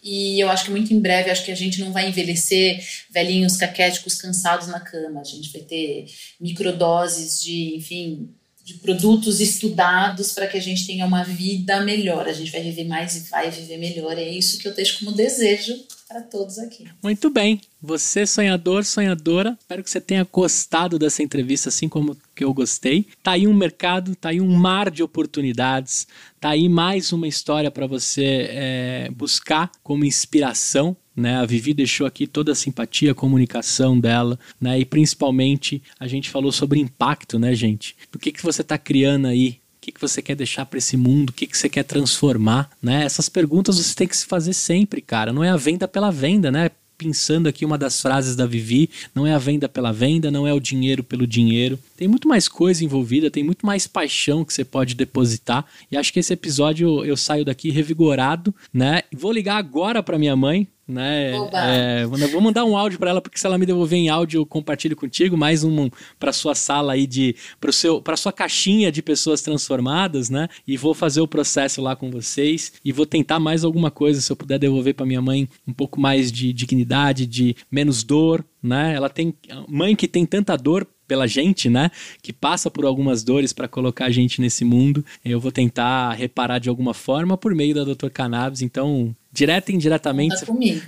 E eu acho que muito em breve, acho que a gente não vai envelhecer velhinhos caquéticos cansados na cama. A gente vai ter microdoses de, enfim, de produtos estudados para que a gente tenha uma vida melhor. A gente vai viver mais e vai viver melhor. É isso que eu deixo como desejo para todos aqui. Muito bem. Você, sonhador, sonhadora, espero que você tenha gostado dessa entrevista, assim como que eu gostei. Tá aí um mercado, tá aí um mar de oportunidades, tá aí mais uma história para você é, buscar como inspiração. Né, a Vivi deixou aqui toda a simpatia, a comunicação dela, né, e principalmente a gente falou sobre impacto, né, gente? O que, que você está criando aí que, que você quer deixar para esse mundo, o que, que você quer transformar, né? Essas perguntas você tem que se fazer sempre, cara. Não é a venda pela venda, né? Pensando aqui uma das frases da Vivi, não é a venda pela venda, não é o dinheiro pelo dinheiro. Tem muito mais coisa envolvida, tem muito mais paixão que você pode depositar. E acho que esse episódio eu saio daqui revigorado, né? Vou ligar agora para minha mãe, né? É, vou mandar um áudio para ela porque se ela me devolver em áudio eu compartilho contigo mais um para sua sala aí de para seu para sua caixinha de pessoas transformadas, né? E vou fazer o processo lá com vocês e vou tentar mais alguma coisa se eu puder devolver para minha mãe um pouco mais de dignidade, de menos dor, né? Ela tem mãe que tem tanta dor pela gente, né? Que passa por algumas dores para colocar a gente nesse mundo. Eu vou tentar reparar de alguma forma por meio da Dr. Cannabis. Então, direta e indiretamente,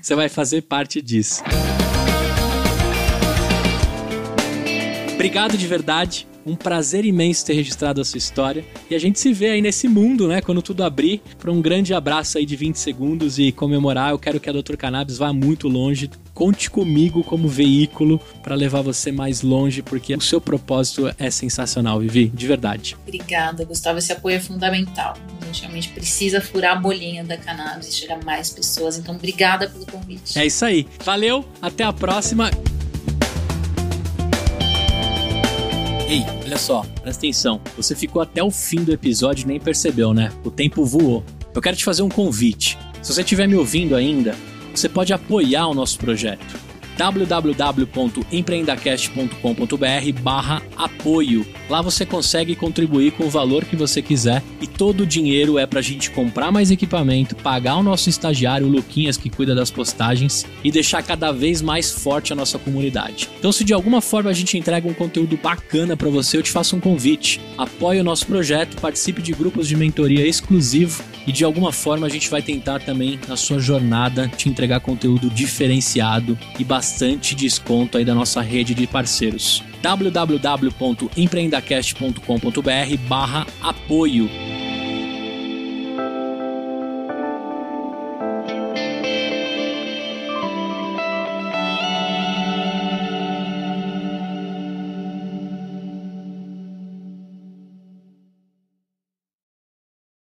você vai fazer parte disso. Obrigado de verdade. Um prazer imenso ter registrado a sua história. E a gente se vê aí nesse mundo, né? Quando tudo abrir. Para um grande abraço aí de 20 segundos e comemorar. Eu quero que a Dr. Cannabis vá muito longe. Conte comigo como veículo para levar você mais longe, porque o seu propósito é sensacional, Vivi, de verdade. Obrigada, Gustavo. Esse apoio é fundamental. A gente realmente precisa furar a bolinha da cannabis e chegar a mais pessoas. Então, obrigada pelo convite. É isso aí. Valeu, até a próxima. Ei, olha só, presta atenção. Você ficou até o fim do episódio e nem percebeu, né? O tempo voou. Eu quero te fazer um convite. Se você estiver me ouvindo ainda, você pode apoiar o nosso projeto www.empreendacast.com.br barra apoio. Lá você consegue contribuir com o valor que você quiser e todo o dinheiro é para a gente comprar mais equipamento, pagar o nosso estagiário, o Luquinhas, que cuida das postagens e deixar cada vez mais forte a nossa comunidade. Então, se de alguma forma a gente entrega um conteúdo bacana para você, eu te faço um convite. Apoie o nosso projeto, participe de grupos de mentoria exclusivo e de alguma forma a gente vai tentar também na sua jornada te entregar conteúdo diferenciado e bastante desconto aí da nossa rede de parceiros. www.empreendacast.com.br barra apoio